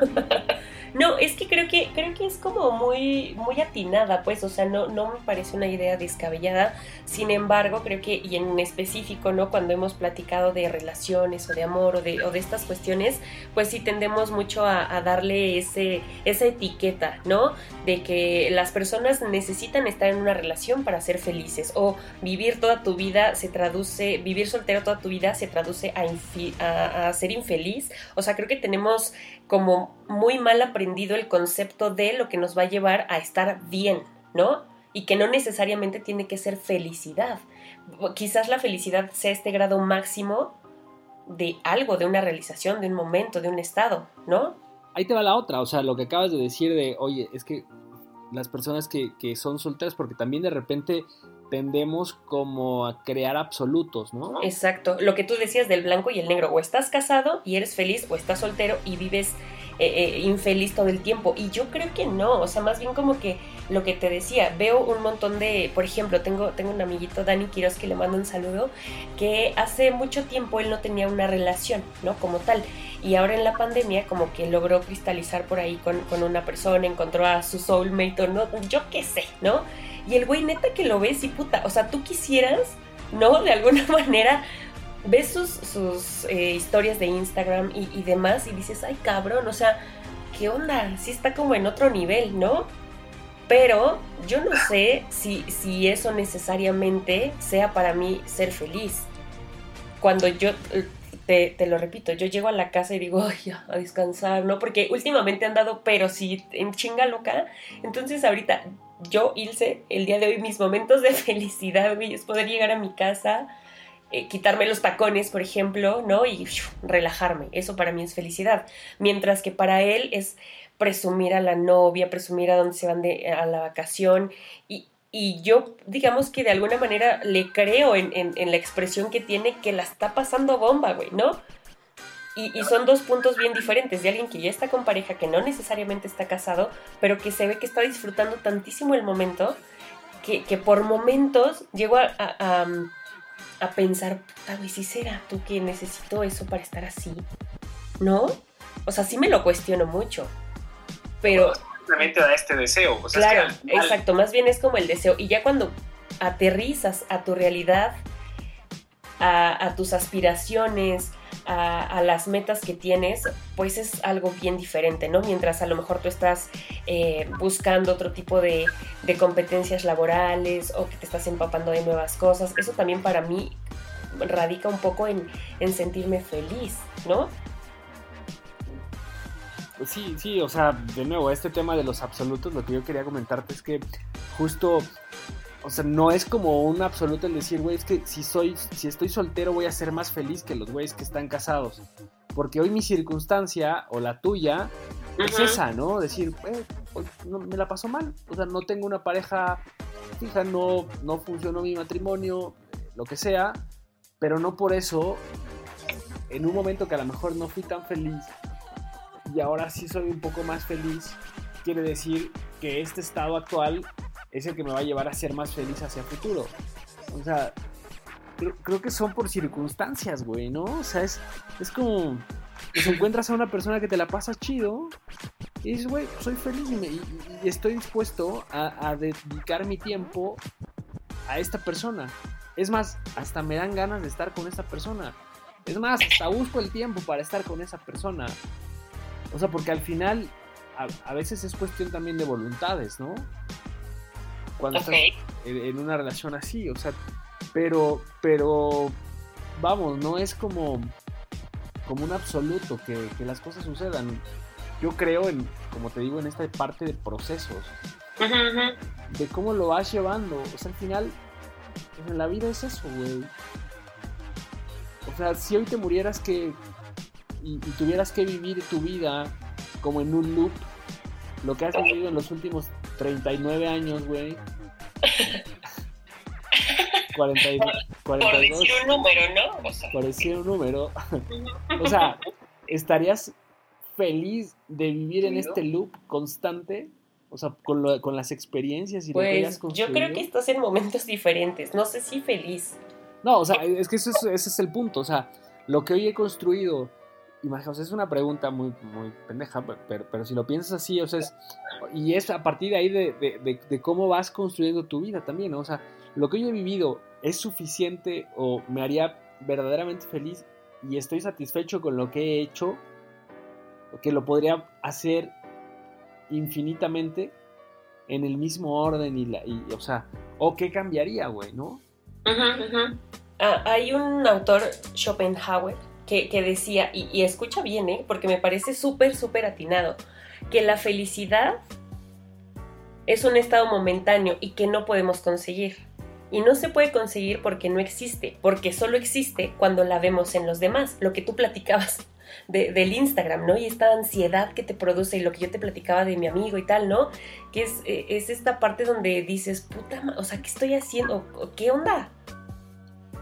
No, es que creo que creo que es como muy muy atinada, pues, o sea, no no me parece una idea descabellada. Sin embargo, creo que y en específico, ¿no? Cuando hemos platicado de relaciones o de amor o de, estas cuestiones, pues sí tendemos mucho a, darle ese esa etiqueta, ¿no? De que las personas necesitan estar en una relación para ser felices o vivir toda tu vida se traduce vivir soltero toda tu vida se traduce a, a ser infeliz. O sea, creo que tenemos como muy mal aprendido el concepto de lo que nos va a llevar a estar bien, ¿no? Y que no necesariamente tiene que ser felicidad. Quizás la felicidad sea este grado máximo de algo, de una realización, de un momento, de un estado, ¿no? Ahí te va la otra, o sea, lo que acabas de decir de, oye, es que las personas que, que son solteras, porque también de repente tendemos como a crear absolutos, ¿no? Exacto, lo que tú decías del blanco y el negro, o estás casado y eres feliz, o estás soltero y vives eh, eh, infeliz todo el tiempo. Y yo creo que no, o sea, más bien como que lo que te decía, veo un montón de, por ejemplo, tengo, tengo un amiguito, Dani Quiroz, que le mando un saludo, que hace mucho tiempo él no tenía una relación, ¿no? Como tal. Y ahora en la pandemia como que logró cristalizar por ahí con, con una persona, encontró a su soulmate o no, yo qué sé, ¿no? Y el güey neta que lo ves y puta, o sea, tú quisieras, ¿no? De alguna manera ves sus, sus eh, historias de Instagram y, demás y dices, ay cabrón, o sea, ¿qué onda? Sí está como en otro nivel, ¿no? Pero yo no sé si, si eso necesariamente sea para mí ser feliz. Cuando yo, te, te, lo repito, yo llego a la casa y digo, ay, a descansar, ¿no? Porque últimamente han dado, pero sí, en chinga loca. Entonces ahorita yo, Ilse, el día de hoy, mis momentos de felicidad, güey, es poder llegar a mi casa, eh, quitarme los tacones, por ejemplo, ¿no? Y relajarme. Eso para mí es felicidad. Mientras que para él es presumir a la novia, presumir a dónde se van de, a la vacación. Y, y yo, digamos que de alguna manera le creo en, la expresión que tiene que la está pasando bomba, güey, ¿no? Y, son dos puntos bien diferentes de alguien que ya está con pareja, que no necesariamente está casado, pero que se ve que está disfrutando tantísimo el momento, que, por momentos llego a, a, a, pensar, puta, güey, si será tú que necesito eso para estar así, ¿no? O sea, sí me lo cuestiono mucho, pero... Simplemente da este deseo. claro, exacto, más bien es como el deseo. Y ya cuando aterrizas a tu realidad, a, a tus aspiraciones, a, las metas que tienes, pues es algo bien diferente, ¿no? Mientras a lo mejor tú estás eh, buscando otro tipo de, competencias laborales o que te estás empapando de nuevas cosas, eso también para mí radica un poco en, en sentirme feliz, ¿no? Sí, sí, o sea, de nuevo, este tema de los absolutos, lo que yo quería comentarte es que justo o sea, no es como un absoluto el decir, güey, es que si soy, si estoy soltero voy a ser más feliz que los güeyes que están casados. Porque hoy mi circunstancia o la tuya es esa, ¿no? Decir, eh, no, me la paso mal. O sea, no tengo una pareja fija, no, no funcionó mi matrimonio, lo que sea. Pero no por eso, en un momento que a lo mejor no fui tan feliz y ahora sí soy un poco más feliz, quiere decir que este estado actual es el que me va a llevar a ser más feliz hacia el futuro. O sea, creo, que son por circunstancias, güey, ¿no? O sea, es, es como que si encuentras a una persona que te la pasa chido y dices, güey, soy feliz y, estoy dispuesto a, dedicar mi tiempo a esta persona. Es más, hasta me dan ganas de estar con esa persona. Es más, hasta busco el tiempo para estar con esa persona. O sea, porque al final a, a veces es cuestión también de voluntades, ¿no? cuando estás en, una relación así, o sea, pero, pero, vamos, no es como, como un absoluto que, las cosas sucedan. Yo creo en, como te digo, en esta parte de procesos, de cómo lo vas llevando, o sea, al final, en la vida es eso, güey. O sea, si hoy te murieras que y, y, tuvieras que vivir tu vida como en un loop, lo que has vivido en los últimos 39 años, güey. 42. Parecía un número, ¿no? parecía un número. o sea, ¿estarías feliz de vivir en este loop constante? O sea, con, lo, con las experiencias y lo que hayas pues, Yo creo que estás en momentos diferentes. No sé si feliz. No, o sea, es que ese es el punto. O sea, lo que hoy he construido imagínate, es una pregunta muy, muy pendeja, pero, pero, si lo piensas así, o sea, es, y es a partir de ahí de, de, cómo vas construyendo tu vida también, ¿no? O sea, lo que yo he vivido es suficiente o me haría verdaderamente feliz y estoy satisfecho con lo que he hecho, que lo podría hacer infinitamente en el mismo orden y, la, y o sea, o qué cambiaría, güey, ¿no? Ah, hay un autor, Schopenhauer, que, decía, y, escucha bien, ¿eh? porque me parece súper, súper atinado, que la felicidad es un estado momentáneo y que no podemos conseguir. Y no se puede conseguir porque no existe, porque solo existe cuando la vemos en los demás, lo que tú platicabas del Instagram, ¿no? Y esta ansiedad que te produce y lo que yo te platicaba de mi amigo y tal, ¿no? Que es, eh, es esta parte donde dices, puta, o sea, ¿qué estoy haciendo? ¿Qué onda?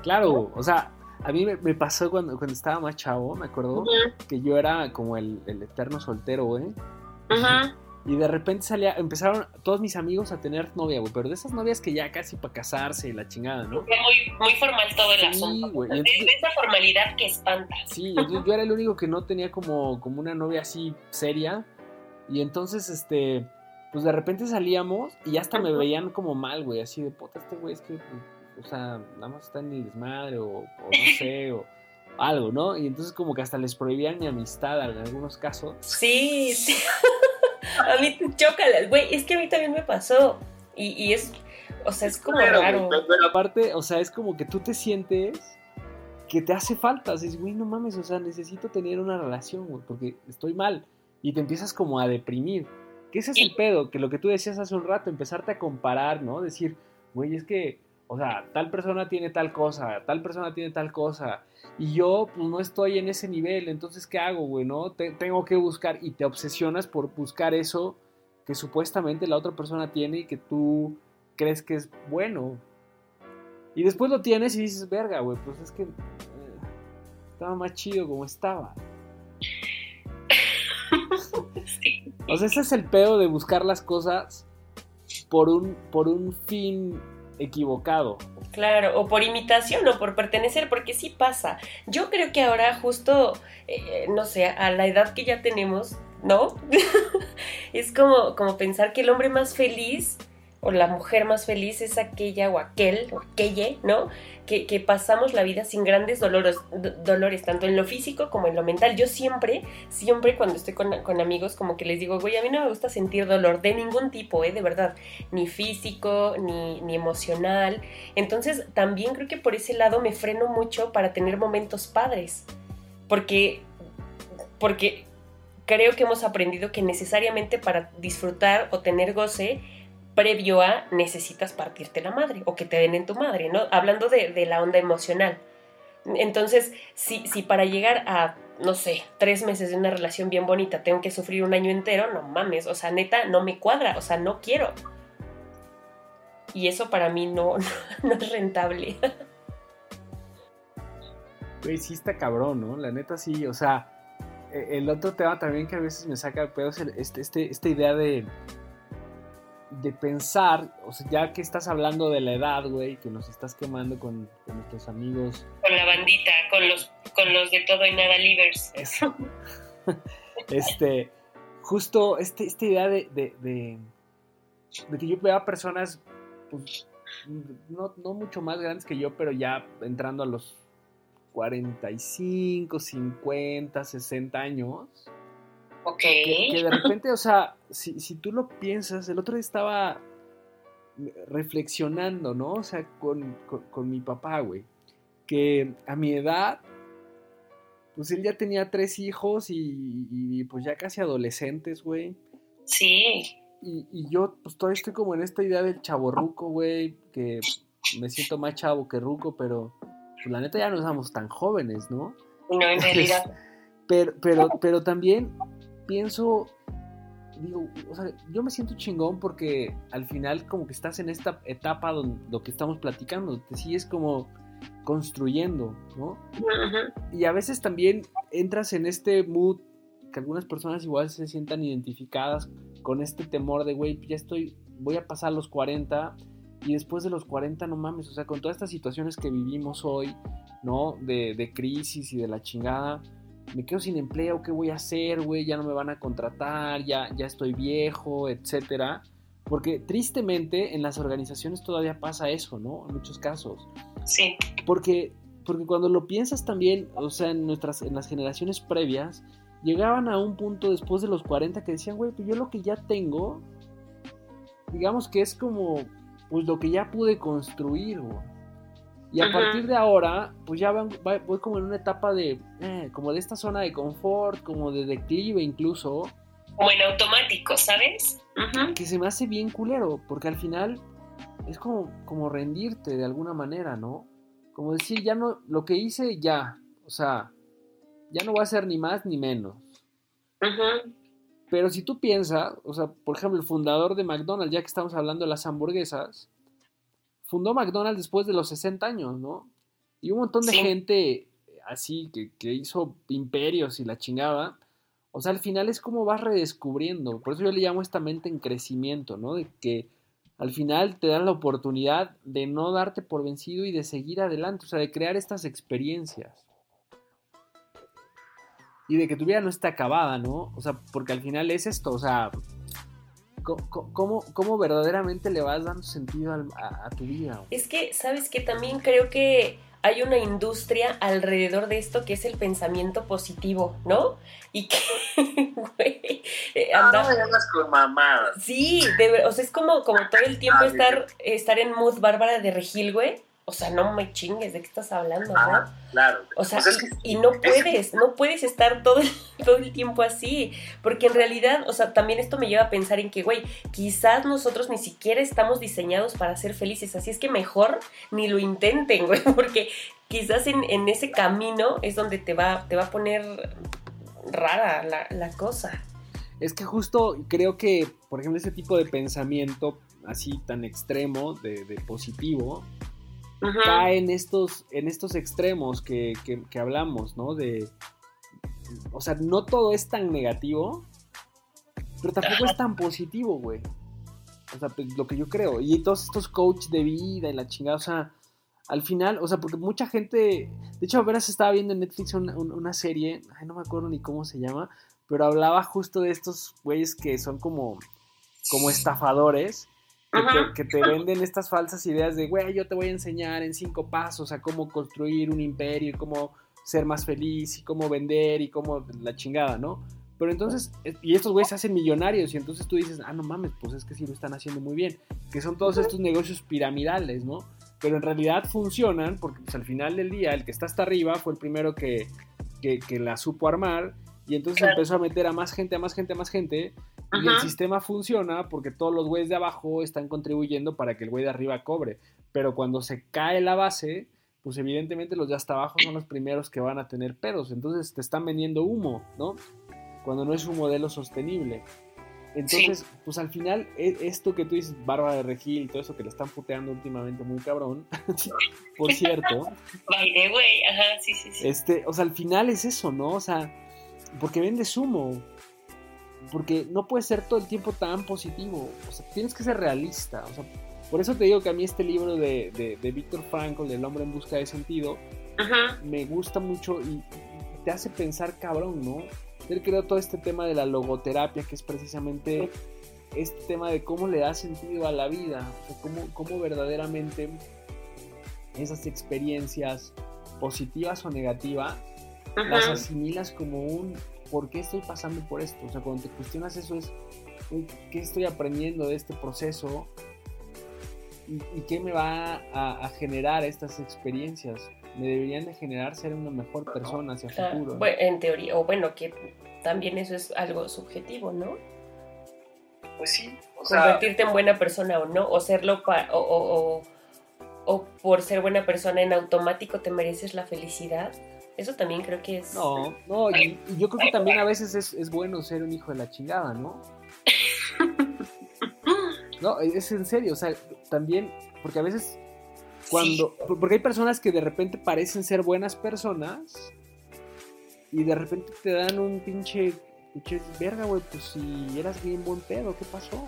Claro, o sea, a mí me, pasó cuando, cuando estaba más chavo, me acuerdo, que yo era como el, eterno soltero, güey. Ajá. Y de repente salía, empezaron todos mis amigos a tener novia, güey, pero de esas novias que ya casi para casarse y la chingada, ¿no? Muy, muy formal todo el asunto. Güey. de, esa formalidad que espanta. Sí, yo era el único que no tenía como, como una novia así seria. Y entonces, este, pues de repente salíamos y hasta me veían como mal, güey, así de puta, este güey es que o sea, nada más está en el desmadre o, no sé, o algo, ¿no? Y entonces como que hasta les prohibían mi amistad en algunos casos. Sí, sí. a mí chócalas, güey, es que a mí también me pasó. Y, es, o sea, es como raro. Pero aparte, o sea, es como que tú te sientes que te hace falta. Dices, güey, no mames, o sea, necesito tener una relación, güey, porque estoy mal. Y te empiezas como a deprimir Que ese es el pedo, que lo que tú decías hace un rato, empezarte a comparar, ¿no? Decir, güey, es que, o sea, tal persona tiene tal cosa, tal persona tiene tal cosa, y yo, pues, no estoy en ese nivel, entonces, ¿qué hago, güey, no? tengo que buscar, y te obsesionas por buscar eso que supuestamente la otra persona tiene y que tú crees que es bueno. Y después lo tienes y dices, verga, güey, pues es que eh, estaba más chido como estaba. O sea, ese es el pedo de buscar las cosas por un, por un fin equivocado. Claro, o por imitación o por pertenecer, porque sí pasa. Yo creo que ahora justo, eh, no sé, a la edad que ya tenemos, ¿no? es como, como pensar que el hombre más feliz o la mujer más feliz es aquella o aquel o aquella, ¿no? Que, pasamos la vida sin grandes dolores, dolores, tanto en lo físico como en lo mental. Yo siempre, siempre cuando estoy con, amigos, como que les digo, güey, a mí no me gusta sentir dolor de ningún tipo, ¿eh? De verdad, ni físico, ni, ni emocional. Entonces, también creo que por ese lado me freno mucho para tener momentos padres. Porque, porque creo que hemos aprendido que necesariamente para disfrutar o tener goce, previo a necesitas partirte la madre o que te den en tu madre, ¿no? Hablando de, la onda emocional. Entonces, si, si para llegar a, no sé, tres meses de una relación bien bonita tengo que sufrir un año entero, no mames, o sea, neta, no me cuadra, o sea, no quiero. Y eso para mí no, no, es rentable. Güey, sí está cabrón, ¿no? La neta sí, o sea, e, el otro tema también que a veces me saca pedo es este, este, esta idea de de pensar, o sea, ya que estás hablando de la edad, güey, que nos estás quemando con, nuestros amigos. Con la bandita, con los, con los de todo y nada livers. Eso. este, justo este, esta idea de, de, de, que yo vea personas, pues, no, no mucho más grandes que yo, pero ya entrando a los 45, 50, 60 años Ok. Que, de repente, o sea, si, si, tú lo piensas, el otro día estaba reflexionando, ¿no? O sea, con, con, mi papá, güey. Que a mi edad, pues él ya tenía tres hijos y, y pues ya casi adolescentes, güey. Sí. Y, y, yo, pues todavía estoy como en esta idea del chavo ruco, güey, que me siento más chavo que ruco, pero pues la neta ya no somos tan jóvenes, ¿no? No, en realidad. pero, pero, pero también pienso, digo, o sea, yo me siento chingón porque al final como que estás en esta etapa donde lo que estamos platicando, te sigues como construyendo, ¿no? Y a veces también entras en este mood que algunas personas igual se sientan identificadas con este temor de, güey, ya estoy, voy a pasar los 40 y después de los 40 no mames, o sea, con todas estas situaciones que vivimos hoy, ¿no? De, de crisis y de la chingada, me quedo sin empleo, ¿qué voy a hacer, güey? Ya no me van a contratar, ya, ya estoy viejo, etcétera. Porque tristemente en las organizaciones todavía pasa eso, ¿no? En muchos casos. Sí. Porque, porque cuando lo piensas también, o sea, en, nuestras, en las generaciones previas, llegaban a un punto después de los 40 que decían, güey, pues yo lo que ya tengo, digamos que es como, pues lo que ya pude construir, güey. Y a partir de ahora, pues ya voy como en una etapa de, eh, como de esta zona de confort, como de declive incluso. Como en automático, ¿sabes? Que se me hace bien culero, porque al final es como, como rendirte de alguna manera, ¿no? Como decir, ya no, lo que hice ya, o sea, ya no voy a hacer ni más ni menos. Pero si tú piensas, o sea, por ejemplo, el fundador de McDonald's, ya que estamos hablando de las hamburguesas, fundó McDonald's después de los 60 años, ¿no? Y un montón de gente así que, hizo imperios y la chingaba. O sea, al final es como vas redescubriendo. Por eso yo le llamo esta mente en crecimiento, ¿no? De que al final te dan la oportunidad de no darte por vencido y de seguir adelante, o sea, de crear estas experiencias. Y de que tu vida no está acabada, ¿no? O sea, porque al final es esto, o sea, ¿Cómo, cómo, verdaderamente le vas dando sentido a, tu vida? Es que, ¿sabes que También creo que hay una industria alrededor de esto que es el pensamiento positivo, ¿no? Y que, güey, eh, anda... No, no con mamadas. Sí, o sea, es como, como todo el tiempo estar, estar en mood bárbara de regil, güey. O sea, no me chingues, ¿de qué estás hablando? ¿no? claro. O sea, pues y, no puedes, no puedes estar todo el, todo el tiempo así, porque en realidad, o sea, también esto me lleva a pensar en que, güey, quizás nosotros ni siquiera estamos diseñados para ser felices, así es que mejor ni lo intenten, güey, porque quizás en, en ese camino es donde te va, te va a poner rara la, la cosa. Es que justo creo que, por ejemplo, ese tipo de pensamiento así tan extremo, de, de positivo, cae en estos, en estos extremos que, hablamos, ¿no? De, o sea, no todo es tan negativo, pero tampoco es tan positivo, güey. O sea, pues, lo que yo creo. Y todos estos coaches de vida y la chingada, o sea, al final, o sea, porque mucha gente, de hecho, apenas estaba viendo en Netflix una, una serie, ay, no me acuerdo ni cómo se llama, pero hablaba justo de estos güeyes que son como, como estafadores que te, venden estas falsas ideas de, güey, yo te voy a enseñar en cinco pasos a cómo construir un imperio y cómo ser más feliz y cómo vender y cómo la chingada, ¿no? Pero entonces, y estos güeyes se hacen millonarios y entonces tú dices, ah, no mames, pues es que sí lo están haciendo muy bien, que son todos estos negocios piramidales, ¿no? Pero en realidad funcionan porque pues, al final del día el que está hasta arriba fue el primero que, que, que la supo armar y entonces empezó a meter a más gente, a más gente, a más gente y el sistema funciona porque todos los güeyes de abajo están contribuyendo para que el güey de arriba cobre. Pero cuando se cae la base, pues evidentemente los de hasta abajo son los primeros que van a tener pedos. Entonces te están vendiendo humo, ¿no? Cuando no es un modelo sostenible. Entonces, pues al final, e, esto que tú dices, Bárbara de Regil y todo eso que le están puteando últimamente muy cabrón, por cierto. Vale, güey, ajá, sí, sí, sí. Este, o sea, al final es eso, ¿no? O sea, porque vendes humo porque no puede ser todo el tiempo tan positivo. O sea, tienes que ser realista. O sea, por eso te digo que a mí este libro de, de, de Víctor Frankl, El hombre en busca de sentido, me gusta mucho y te hace pensar cabrón, ¿no? Él creó todo este tema de la logoterapia, que es precisamente este tema de cómo le da sentido a la vida, o sea, cómo, cómo verdaderamente esas experiencias positivas o negativas las asimilas como un ¿por qué estoy pasando por esto? O sea, cuando te cuestionas eso es, ¿qué estoy aprendiendo de este proceso? ¿Y, qué me va a, generar estas experiencias? Me deberían de generar ser una mejor persona hacia el futuro. Bueno, en teoría, o bueno, que también eso es algo subjetivo, ¿no? Pues sí. O sea, Convertirte en buena persona o no, o serlo o, o, o por ser buena persona en automático te mereces la felicidad. Eso también creo que es. No, no, y, yo creo que también a veces es, bueno ser un hijo de la chingada, ¿no? No, es en serio, o sea, también, porque a veces cuando. Porque hay personas que de repente parecen ser buenas personas y de repente te dan un pinche. pinche verga, güey, pues si eras bien buen pedo, ¿qué pasó?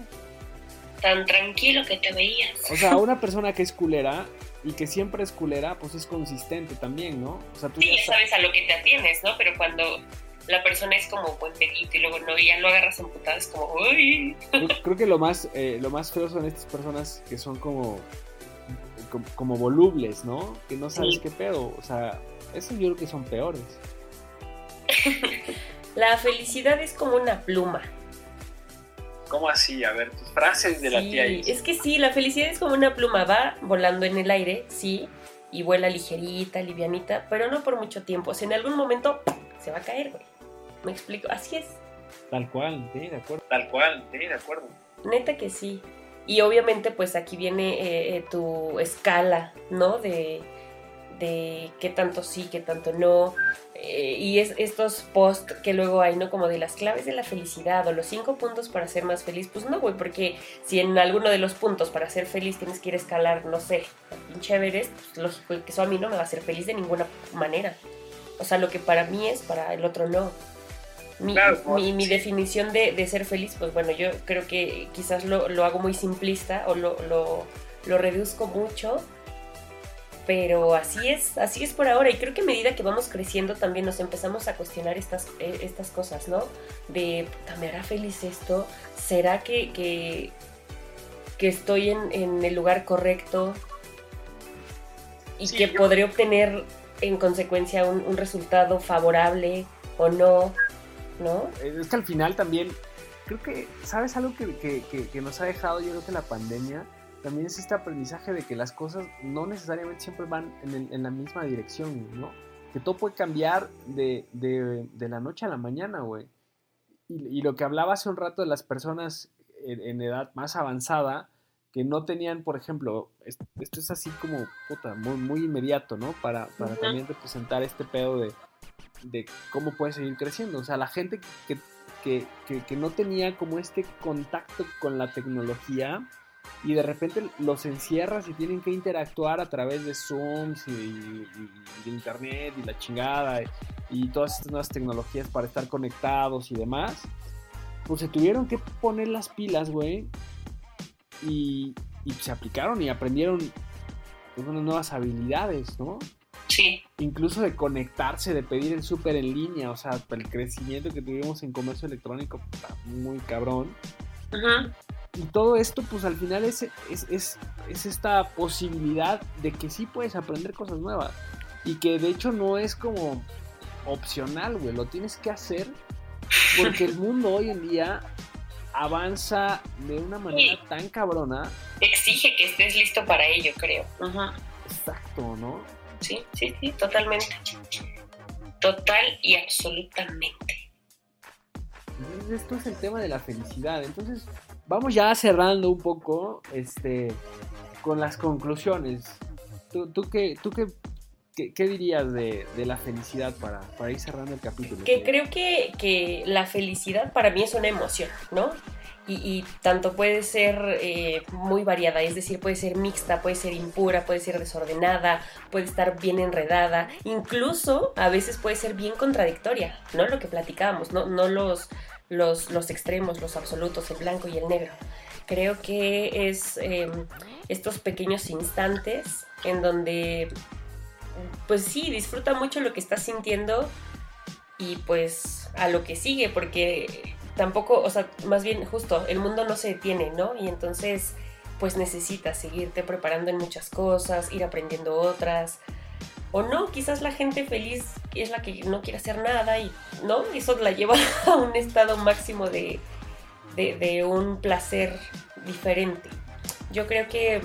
Tan tranquilo que te veías. O sea, una persona que es culera y que siempre es culera, pues es consistente también, ¿no? O sea, tú ya, sabes a lo que te atienes, ¿no? Pero cuando la persona es como buen pedito y luego no, ya lo agarras en putadas como, ¡uy! Creo, que lo más, eh, lo más feo son estas personas que son como, como, volubles, ¿no? Que no sabes qué pedo, o sea, eso yo creo que son peores. la felicidad es como una pluma. ¿Cómo así? A ver, tus frases de la tía Es que sí, la felicidad es como una pluma, va volando en el aire, sí, y vuela ligerita, livianita, pero no por mucho tiempo. O sea, en algún momento se va a caer, güey. ¿Me explico? Así es. Tal cual, sí, de acuerdo. Tal cual, sí, de acuerdo. Neta que sí. Y obviamente, pues aquí viene eh, eh, tu escala, ¿no? De, de qué tanto sí, qué tanto no. Eh, y es estos posts que luego hay, ¿no? Como de las claves de la felicidad o los cinco puntos para ser más feliz. Pues no, güey, porque si en alguno de los puntos para ser feliz tienes que ir a escalar, no sé, pinche Everest, pues lógico que eso a mí no me va a hacer feliz de ninguna manera. O sea, lo que para mí es, para el otro no. Mi, mi, definición de, de, ser feliz, pues bueno, yo creo que quizás lo, lo hago muy simplista o lo, lo, lo reduzco mucho pero así es, así es por ahora. Y creo que a medida que vamos creciendo también nos empezamos a cuestionar estas, eh, estas cosas, ¿no? De, ¿me hará feliz esto? ¿Será que, que, estoy en, el lugar correcto? Y que podré obtener en consecuencia un, resultado favorable o no, ¿no? Es que al final también, creo que, ¿sabes algo que, que nos ha dejado yo creo que la pandemia? También es este aprendizaje de que las cosas no necesariamente siempre van en, la misma dirección, ¿no? Que todo puede cambiar de, la noche a la mañana, güey. Y, lo que hablaba hace un rato de las personas en, edad más avanzada, que no tenían, por ejemplo, esto, es así como, puta, muy, muy inmediato, ¿no? Para, para también representar este pedo de, de cómo puede seguir creciendo. O sea, la gente que, que, no tenía como este contacto con la tecnología y de repente los encierras y tienen que interactuar a través de Zooms y, de Internet y la chingada y, todas estas nuevas tecnologías para estar conectados y demás, pues se tuvieron que poner las pilas, güey, y, se aplicaron y aprendieron pues, unas nuevas habilidades, ¿no? Sí. Incluso de conectarse, de pedir el súper en línea, o sea, el crecimiento que tuvimos en comercio electrónico, está muy cabrón. Y todo esto, pues al final es, es, esta posibilidad de que sí puedes aprender cosas nuevas. Y que de hecho no es como opcional, güey, lo tienes que hacer porque el mundo hoy en día avanza de una manera tan cabrona. Exige que estés listo para ello, creo. Exacto, ¿no? Sí, sí, sí, totalmente. Total y absolutamente. esto es el tema de la felicidad. Entonces, vamos ya cerrando un poco este, con las conclusiones. ¿Tú, tú, qué, tú qué, qué, dirías de, la felicidad para, para, ir cerrando el capítulo? Que creo que, que la felicidad para mí es una emoción, ¿no? y, tanto puede ser eh, muy variada, es decir, puede ser mixta, puede ser impura, puede ser desordenada, puede estar bien enredada, incluso a veces puede ser bien contradictoria, ¿no? Lo que platicábamos, no, no los, los, los extremos, los absolutos, el blanco y el negro. Creo que es em, estos pequeños instantes en donde, pues sí, disfruta mucho lo que estás sintiendo y pues a lo que sigue, porque tampoco, o sea, más bien justo, el mundo no se detiene, ¿no? Y entonces, pues necesitas seguirte preparando en muchas cosas, ir aprendiendo otras. O no, quizás la gente feliz es la que no quiere hacer nada y, ¿no? Eso la lleva a un estado máximo de, de, un placer diferente. Yo creo que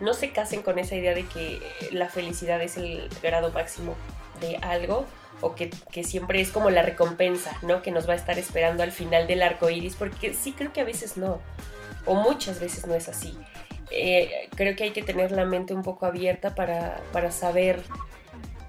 no se casen con esa idea de que la felicidad es el grado máximo de algo, o que, siempre es como la recompensa, ¿no? Que nos va a estar esperando al final del arco iris, porque sí creo que a veces no, o muchas veces no es así. Eh, creo que hay que tener la mente un poco abierta para, saber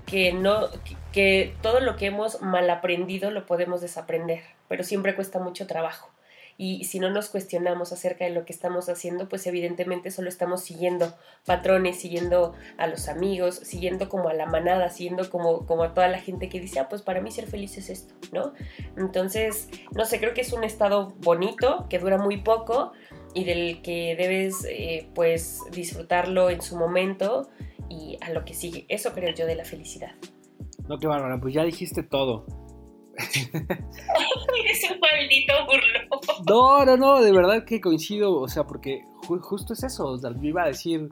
que, no, que todo lo que hemos mal aprendido lo podemos desaprender, pero siempre cuesta mucho trabajo y si no nos cuestionamos acerca de lo que estamos haciendo, pues evidentemente solo estamos siguiendo patrones, siguiendo a los amigos, siguiendo como a la manada, siguiendo como, como a toda la gente que dice, ah, pues para mí ser feliz es esto, ¿no? Entonces, no sé, creo que es un estado bonito, que dura muy poco y del que debes eh, pues disfrutarlo en su momento y a lo que sigue. Eso creo yo de la felicidad. No, qué bárbara, pues ya dijiste todo. Eres un maldito burlo. No, no, no, de verdad que coincido, o sea, porque justo es eso, o sea, yo iba a decir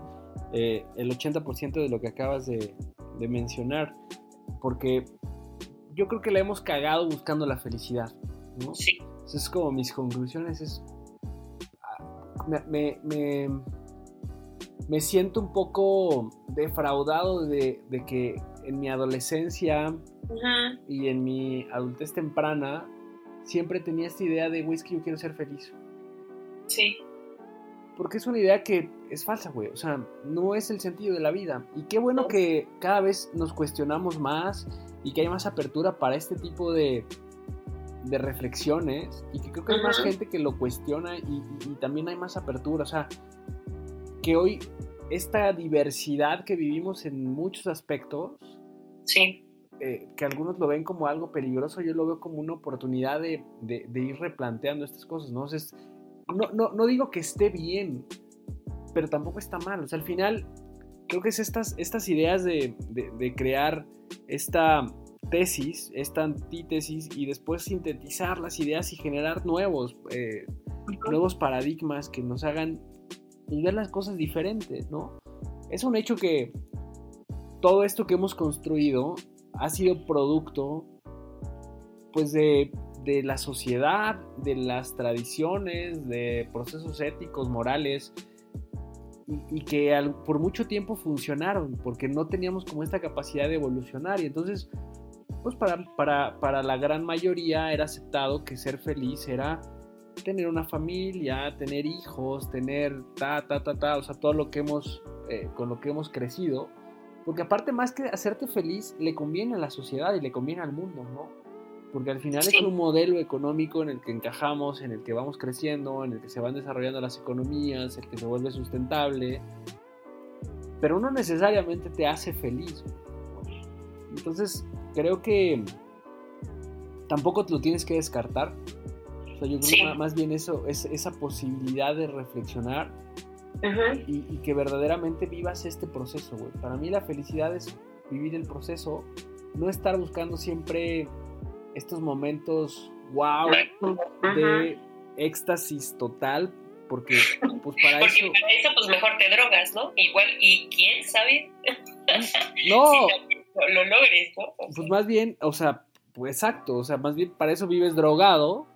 eh, el 80% de lo que acabas de, mencionar, porque yo creo que la hemos cagado buscando la felicidad, ¿no? Sí. es como mis conclusiones, es... Me, me, siento un poco defraudado de, de que en mi adolescencia y en mi adultez temprana siempre tenía esta idea de, güey, es que yo quiero ser feliz. Sí. Porque es una idea que es falsa, güey. O sea, no es el sentido de la vida. Y qué bueno que cada vez nos cuestionamos más y que hay más apertura para este tipo de, de reflexiones. Y que creo que hay más gente que lo cuestiona y, y también hay más apertura. O sea, que hoy esta diversidad que vivimos en muchos aspectos. Sí eh, que algunos lo ven como algo peligroso, yo lo veo como una oportunidad de, ir replanteando estas cosas, ¿no? no, no, digo que esté bien, pero tampoco está mal. O sea, al final, creo que es estas, estas ideas de, crear esta tesis, esta antítesis, y después sintetizar las ideas y generar nuevos, eh, nuevos paradigmas que nos hagan pues, ver las cosas diferentes, ¿no? Es un hecho que todo esto que hemos construido ha sido producto pues de, la sociedad, de las tradiciones, de procesos éticos, morales, y, que por mucho tiempo funcionaron, porque no teníamos como esta capacidad de evolucionar. Y entonces, pues para, para, para la gran mayoría era aceptado que ser feliz era tener una familia, tener hijos, tener ta, ta, ta, ta, o sea, todo lo que hemos, eh, con lo que hemos crecido. Porque aparte más que hacerte feliz, le conviene a la sociedad y le conviene al mundo, ¿no? Porque al final es un modelo económico en el que encajamos, en el que vamos creciendo, en el que se van desarrollando las economías, el que se vuelve sustentable, pero no necesariamente te hace feliz. Entonces, creo que tampoco lo tienes que descartar. O sea, yo creo que más bien eso es esa posibilidad de reflexionar y, y, que verdaderamente vivas este proceso, güey. Para mí la felicidad es vivir el proceso, no estar buscando siempre estos momentos wow de éxtasis total porque pues para porque eso para eso pues mejor te drogas no igual y quién sabe. No lo, logres no pues más bien o sea pues exacto o sea más bien para eso vives drogado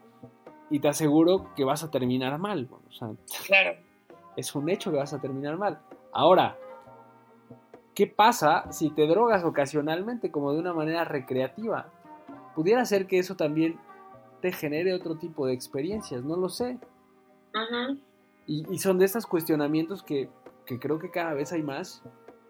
y te aseguro que vas a terminar mal o sea claro es un hecho que vas a terminar mal ahora ¿Qué pasa si te drogas ocasionalmente como de una manera recreativa? pudiera ser que eso también te genere otro tipo de experiencias, no lo sé. y, son de estos cuestionamientos que, creo que cada vez hay más.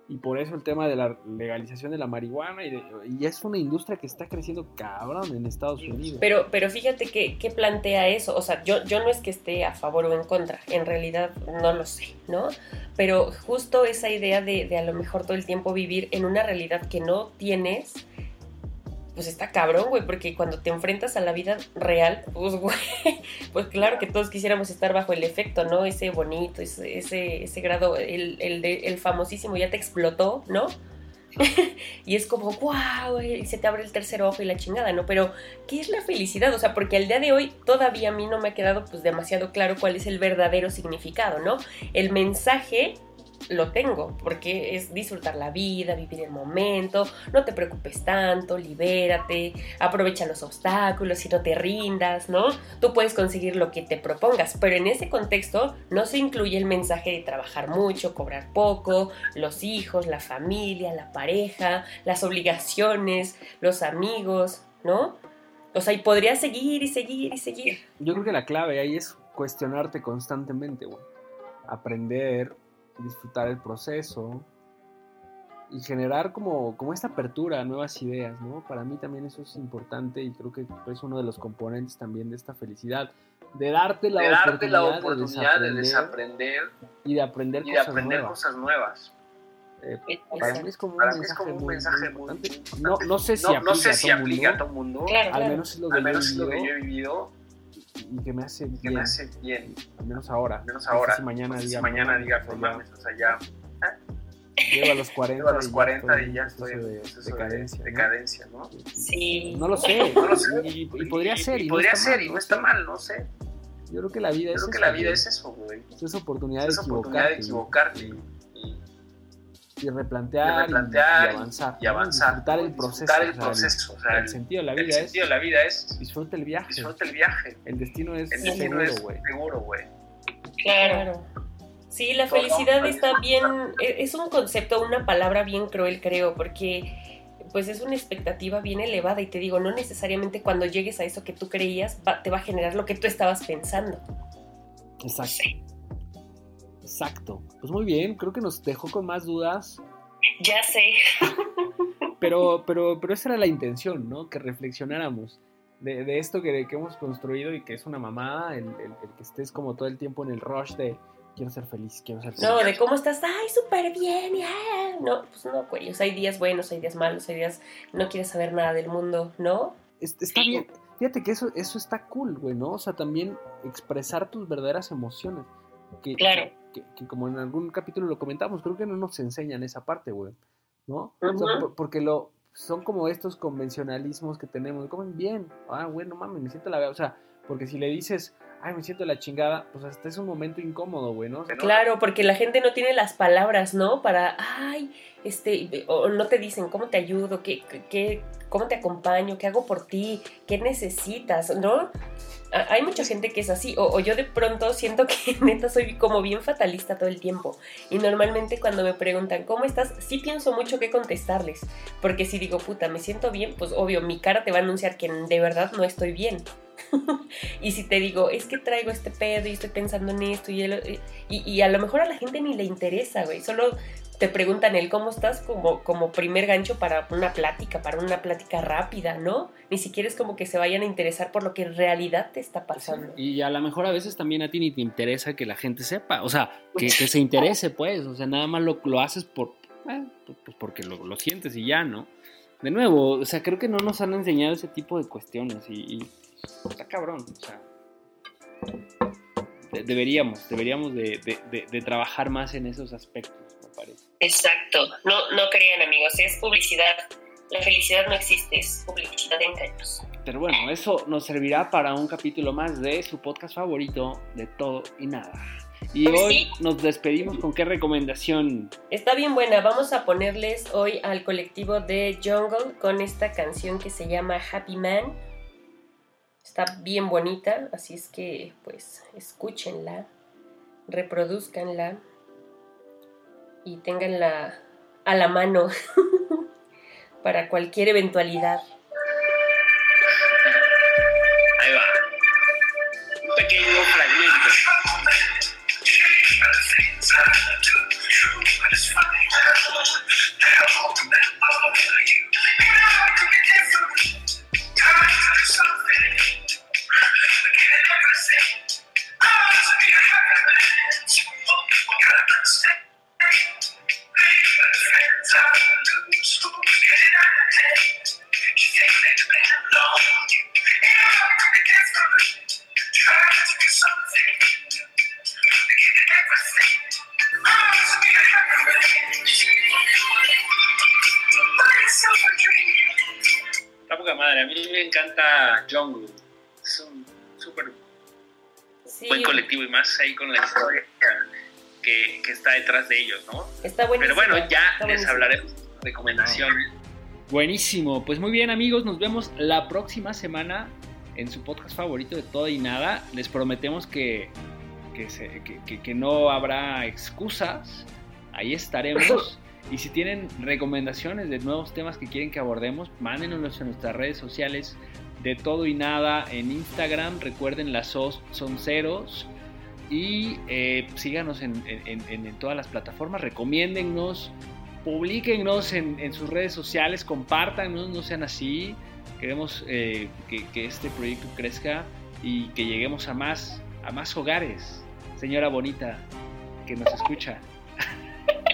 Y por eso el tema de la legalización de la marihuana y, es una industria que está creciendo cabrón en Estados Unidos. Pero, pero fíjate que, plantea eso. O sea, yo, yo no es que esté a favor o en contra. En realidad no lo sé, ¿no? Pero justo esa idea de, de a lo mejor todo el tiempo vivir en una realidad que no tienes pues está cabrón, güey, porque cuando te enfrentas a la vida real, pues, güey, pues claro que todos quisiéramos estar bajo el efecto, ¿no? Ese bonito, ese, ese, grado, el, el, el famosísimo ya te explotó, ¿no? y es como, wow, y se te abre el tercer ojo y la chingada, ¿no? Pero, ¿qué es la felicidad? O sea, porque al día de hoy todavía a mí no me ha quedado pues demasiado claro cuál es el verdadero significado, ¿no? El mensaje lo tengo, porque es disfrutar la vida, vivir el momento, no te preocupes tanto, libérate, aprovecha los obstáculos y no te rindas, ¿no? Tú puedes conseguir lo que te propongas, pero en ese contexto no se incluye el mensaje de trabajar mucho, cobrar poco, los hijos, la familia, la pareja, las obligaciones, los amigos, ¿no? O sea, y podría seguir y seguir y seguir. Yo creo que la clave ahí es cuestionarte constantemente. Aprender disfrutar el proceso y generar como, como esta apertura a nuevas ideas, ¿no? Para mí también eso es importante y creo que es uno de los componentes también de esta felicidad, de darte la, oportunidad, de, desaprender, y de aprender, y de cosas, aprender nuevas. cosas nuevas. Eh, para mí es como un mensaje, muy, importante. No, no, sé si no, aplica, no sé si a, todo aplica a todo mundo, al menos es lo que, yo, he vivido y que me hace bien. Que me hace bien. Al menos ahora. Al menos ahora. si mañana diga. Si mañana diga, pues mames, o sea, ya. Llevo a los 40. Llevo a los 40 y ya estoy en de, decadencia, de, decadencia, ¿no? Sí. No lo sé. no lo sé. Y, y, podría ser. Y, y podría no ser, mal, y no está mal, no sé. Yo creo que la vida Yo es creo que eso, la vida es eso, güey. Es oportunidad, es de, oportunidad equivocarte, de equivocarte. Y, replantear, y, replantear y, avanzar. Y avanzar. Disfrutar el proceso. Disfrutar el proceso. O sea, el, sentido de la vida el es. sentido de la vida es. Disfruta el viaje. Disfruta el viaje. El destino es el destino seguro, es güey. seguro, güey. Claro. Sí, la felicidad está bien, e, es un concepto, una palabra bien cruel creo, porque pues es una expectativa bien elevada y te digo, no necesariamente cuando llegues a eso que tú creías va, te va a generar lo que tú estabas pensando. Exacto. Exacto. Pues muy bien, creo que nos dejó con más dudas. Ya sé. Pero, pero, pero esa era la intención, ¿no? Que reflexionáramos de, de esto que, que, hemos construido y que es una mamada, el, el, el, que estés como todo el tiempo en el rush de quiero ser feliz, quiero ser feliz. No, de cómo estás, ay, súper bien, yeah. No, pues no, güey. O sea, hay días buenos, hay días malos, hay días no quieres saber nada del mundo, ¿no? Está bien. Fíjate que eso, eso está cool, güey, ¿no? O sea, también expresar tus verdaderas emociones. Que, claro. Que, que, como en algún capítulo lo comentamos, creo que no nos enseñan esa parte, güey, ¿no? Uh -huh. o sea, porque lo, son como estos convencionalismos que tenemos, comen bien, ah, bueno, mames, me siento la... O sea, porque si le dices, ay, me siento la chingada, pues hasta es un momento incómodo, güey, ¿no? claro, porque la gente no tiene las palabras, ¿no? Para, ay, este, o no te dicen cómo te ayudo, qué, qué, cómo te acompaño, qué hago por ti, qué necesitas, ¿no? Hay mucha gente que es así, o, yo de pronto siento que neta soy como bien fatalista todo el tiempo. Y normalmente cuando me preguntan, ¿cómo estás? Sí pienso mucho qué contestarles. Porque si digo, puta, me siento bien, pues obvio, mi cara te va a anunciar que de verdad no estoy bien. y si te digo, es que traigo este pedo y estoy pensando en esto y, y, a lo mejor a la gente ni le interesa, güey. Solo te preguntan el cómo estás como, como primer gancho para una plática, para una plática rápida, ¿no? Ni siquiera es como que se vayan a interesar por lo que en realidad te está pasando. y a lo mejor a veces también a ti ni te interesa que la gente sepa, o sea, que, se interese pues, o sea, nada más lo, lo haces por, eh, pues porque lo, lo, sientes y ya, ¿no? De nuevo, o sea, creo que no nos han enseñado ese tipo de cuestiones y, y está cabrón, o sea deberíamos, deberíamos de, de, de, trabajar más en esos aspectos. Exacto, no, no crean amigos, es publicidad. La felicidad no existe, es publicidad de engaños. Pero bueno, eso nos servirá para un capítulo más de su podcast favorito de todo y nada. Y pues hoy nos despedimos con qué recomendación. Está bien buena, vamos a ponerles hoy al colectivo de Jungle con esta canción que se llama Happy Man. Está bien bonita, así es que pues escúchenla, reproduzcanla y tenganla a la mano para cualquier eventualidad. Jungle. Es un súper buen colectivo y más ahí con la historia que, está detrás de ellos, ¿no? Está buenísimo. Pero bueno, ya les hablaremos de recomendaciones. Buenísimo, pues muy bien amigos, nos vemos la próxima semana en su podcast favorito de todo y nada. Les prometemos que, que, que no habrá excusas, ahí estaremos. Y si tienen recomendaciones de nuevos temas que quieren que abordemos, mándenos en nuestras redes sociales de todo y nada en Instagram. Recuerden, las SOS son ceros. Y eh, síganos en, todas las plataformas, recomiéndennos, publiquennos en, sus redes sociales, compártanos, no sean así. Queremos eh, que, que, este proyecto crezca y que lleguemos a más, a más hogares. Señora bonita, que nos escucha.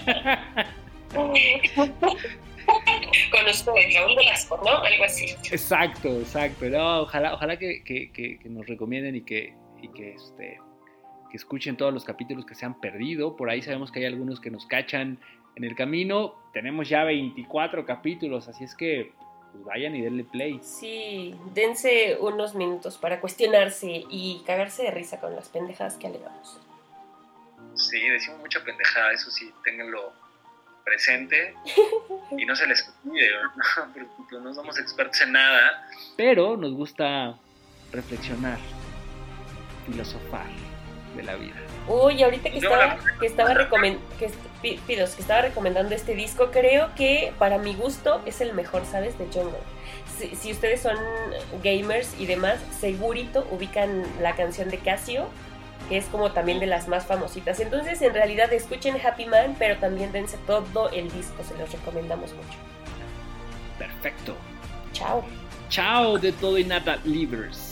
con ustedes, Raúl ¿no? Algo así. Exacto, exacto. ojalá ojalá que, nos recomienden y que, y que, este, que escuchen todos los capítulos que se han perdido. Por ahí sabemos que hay algunos que nos cachan en el camino. Tenemos ya 24 capítulos, así es que pues, vayan y denle play. Sí, dense unos minutos para cuestionarse y cagarse de risa con las pendejadas que alegamos. Sí, decimos mucha pendejada, eso sí, ténganlo presente y no se les pide, ¿no? no somos expertos en nada. Pero nos gusta reflexionar, filosofar de la vida. Uy, ahorita que estaba, que estaba, que, que estaba recomendando este disco, creo que para mi gusto es el mejor, ¿sabes? De Jungle. Si, si ustedes son gamers y demás, segurito ubican la canción de Casio que es como también de las más famositas. Entonces, en realidad, escuchen Happy Man, pero también dense todo el disco, se los recomendamos mucho. Perfecto. Chao. Chao de todo y nada, Livers.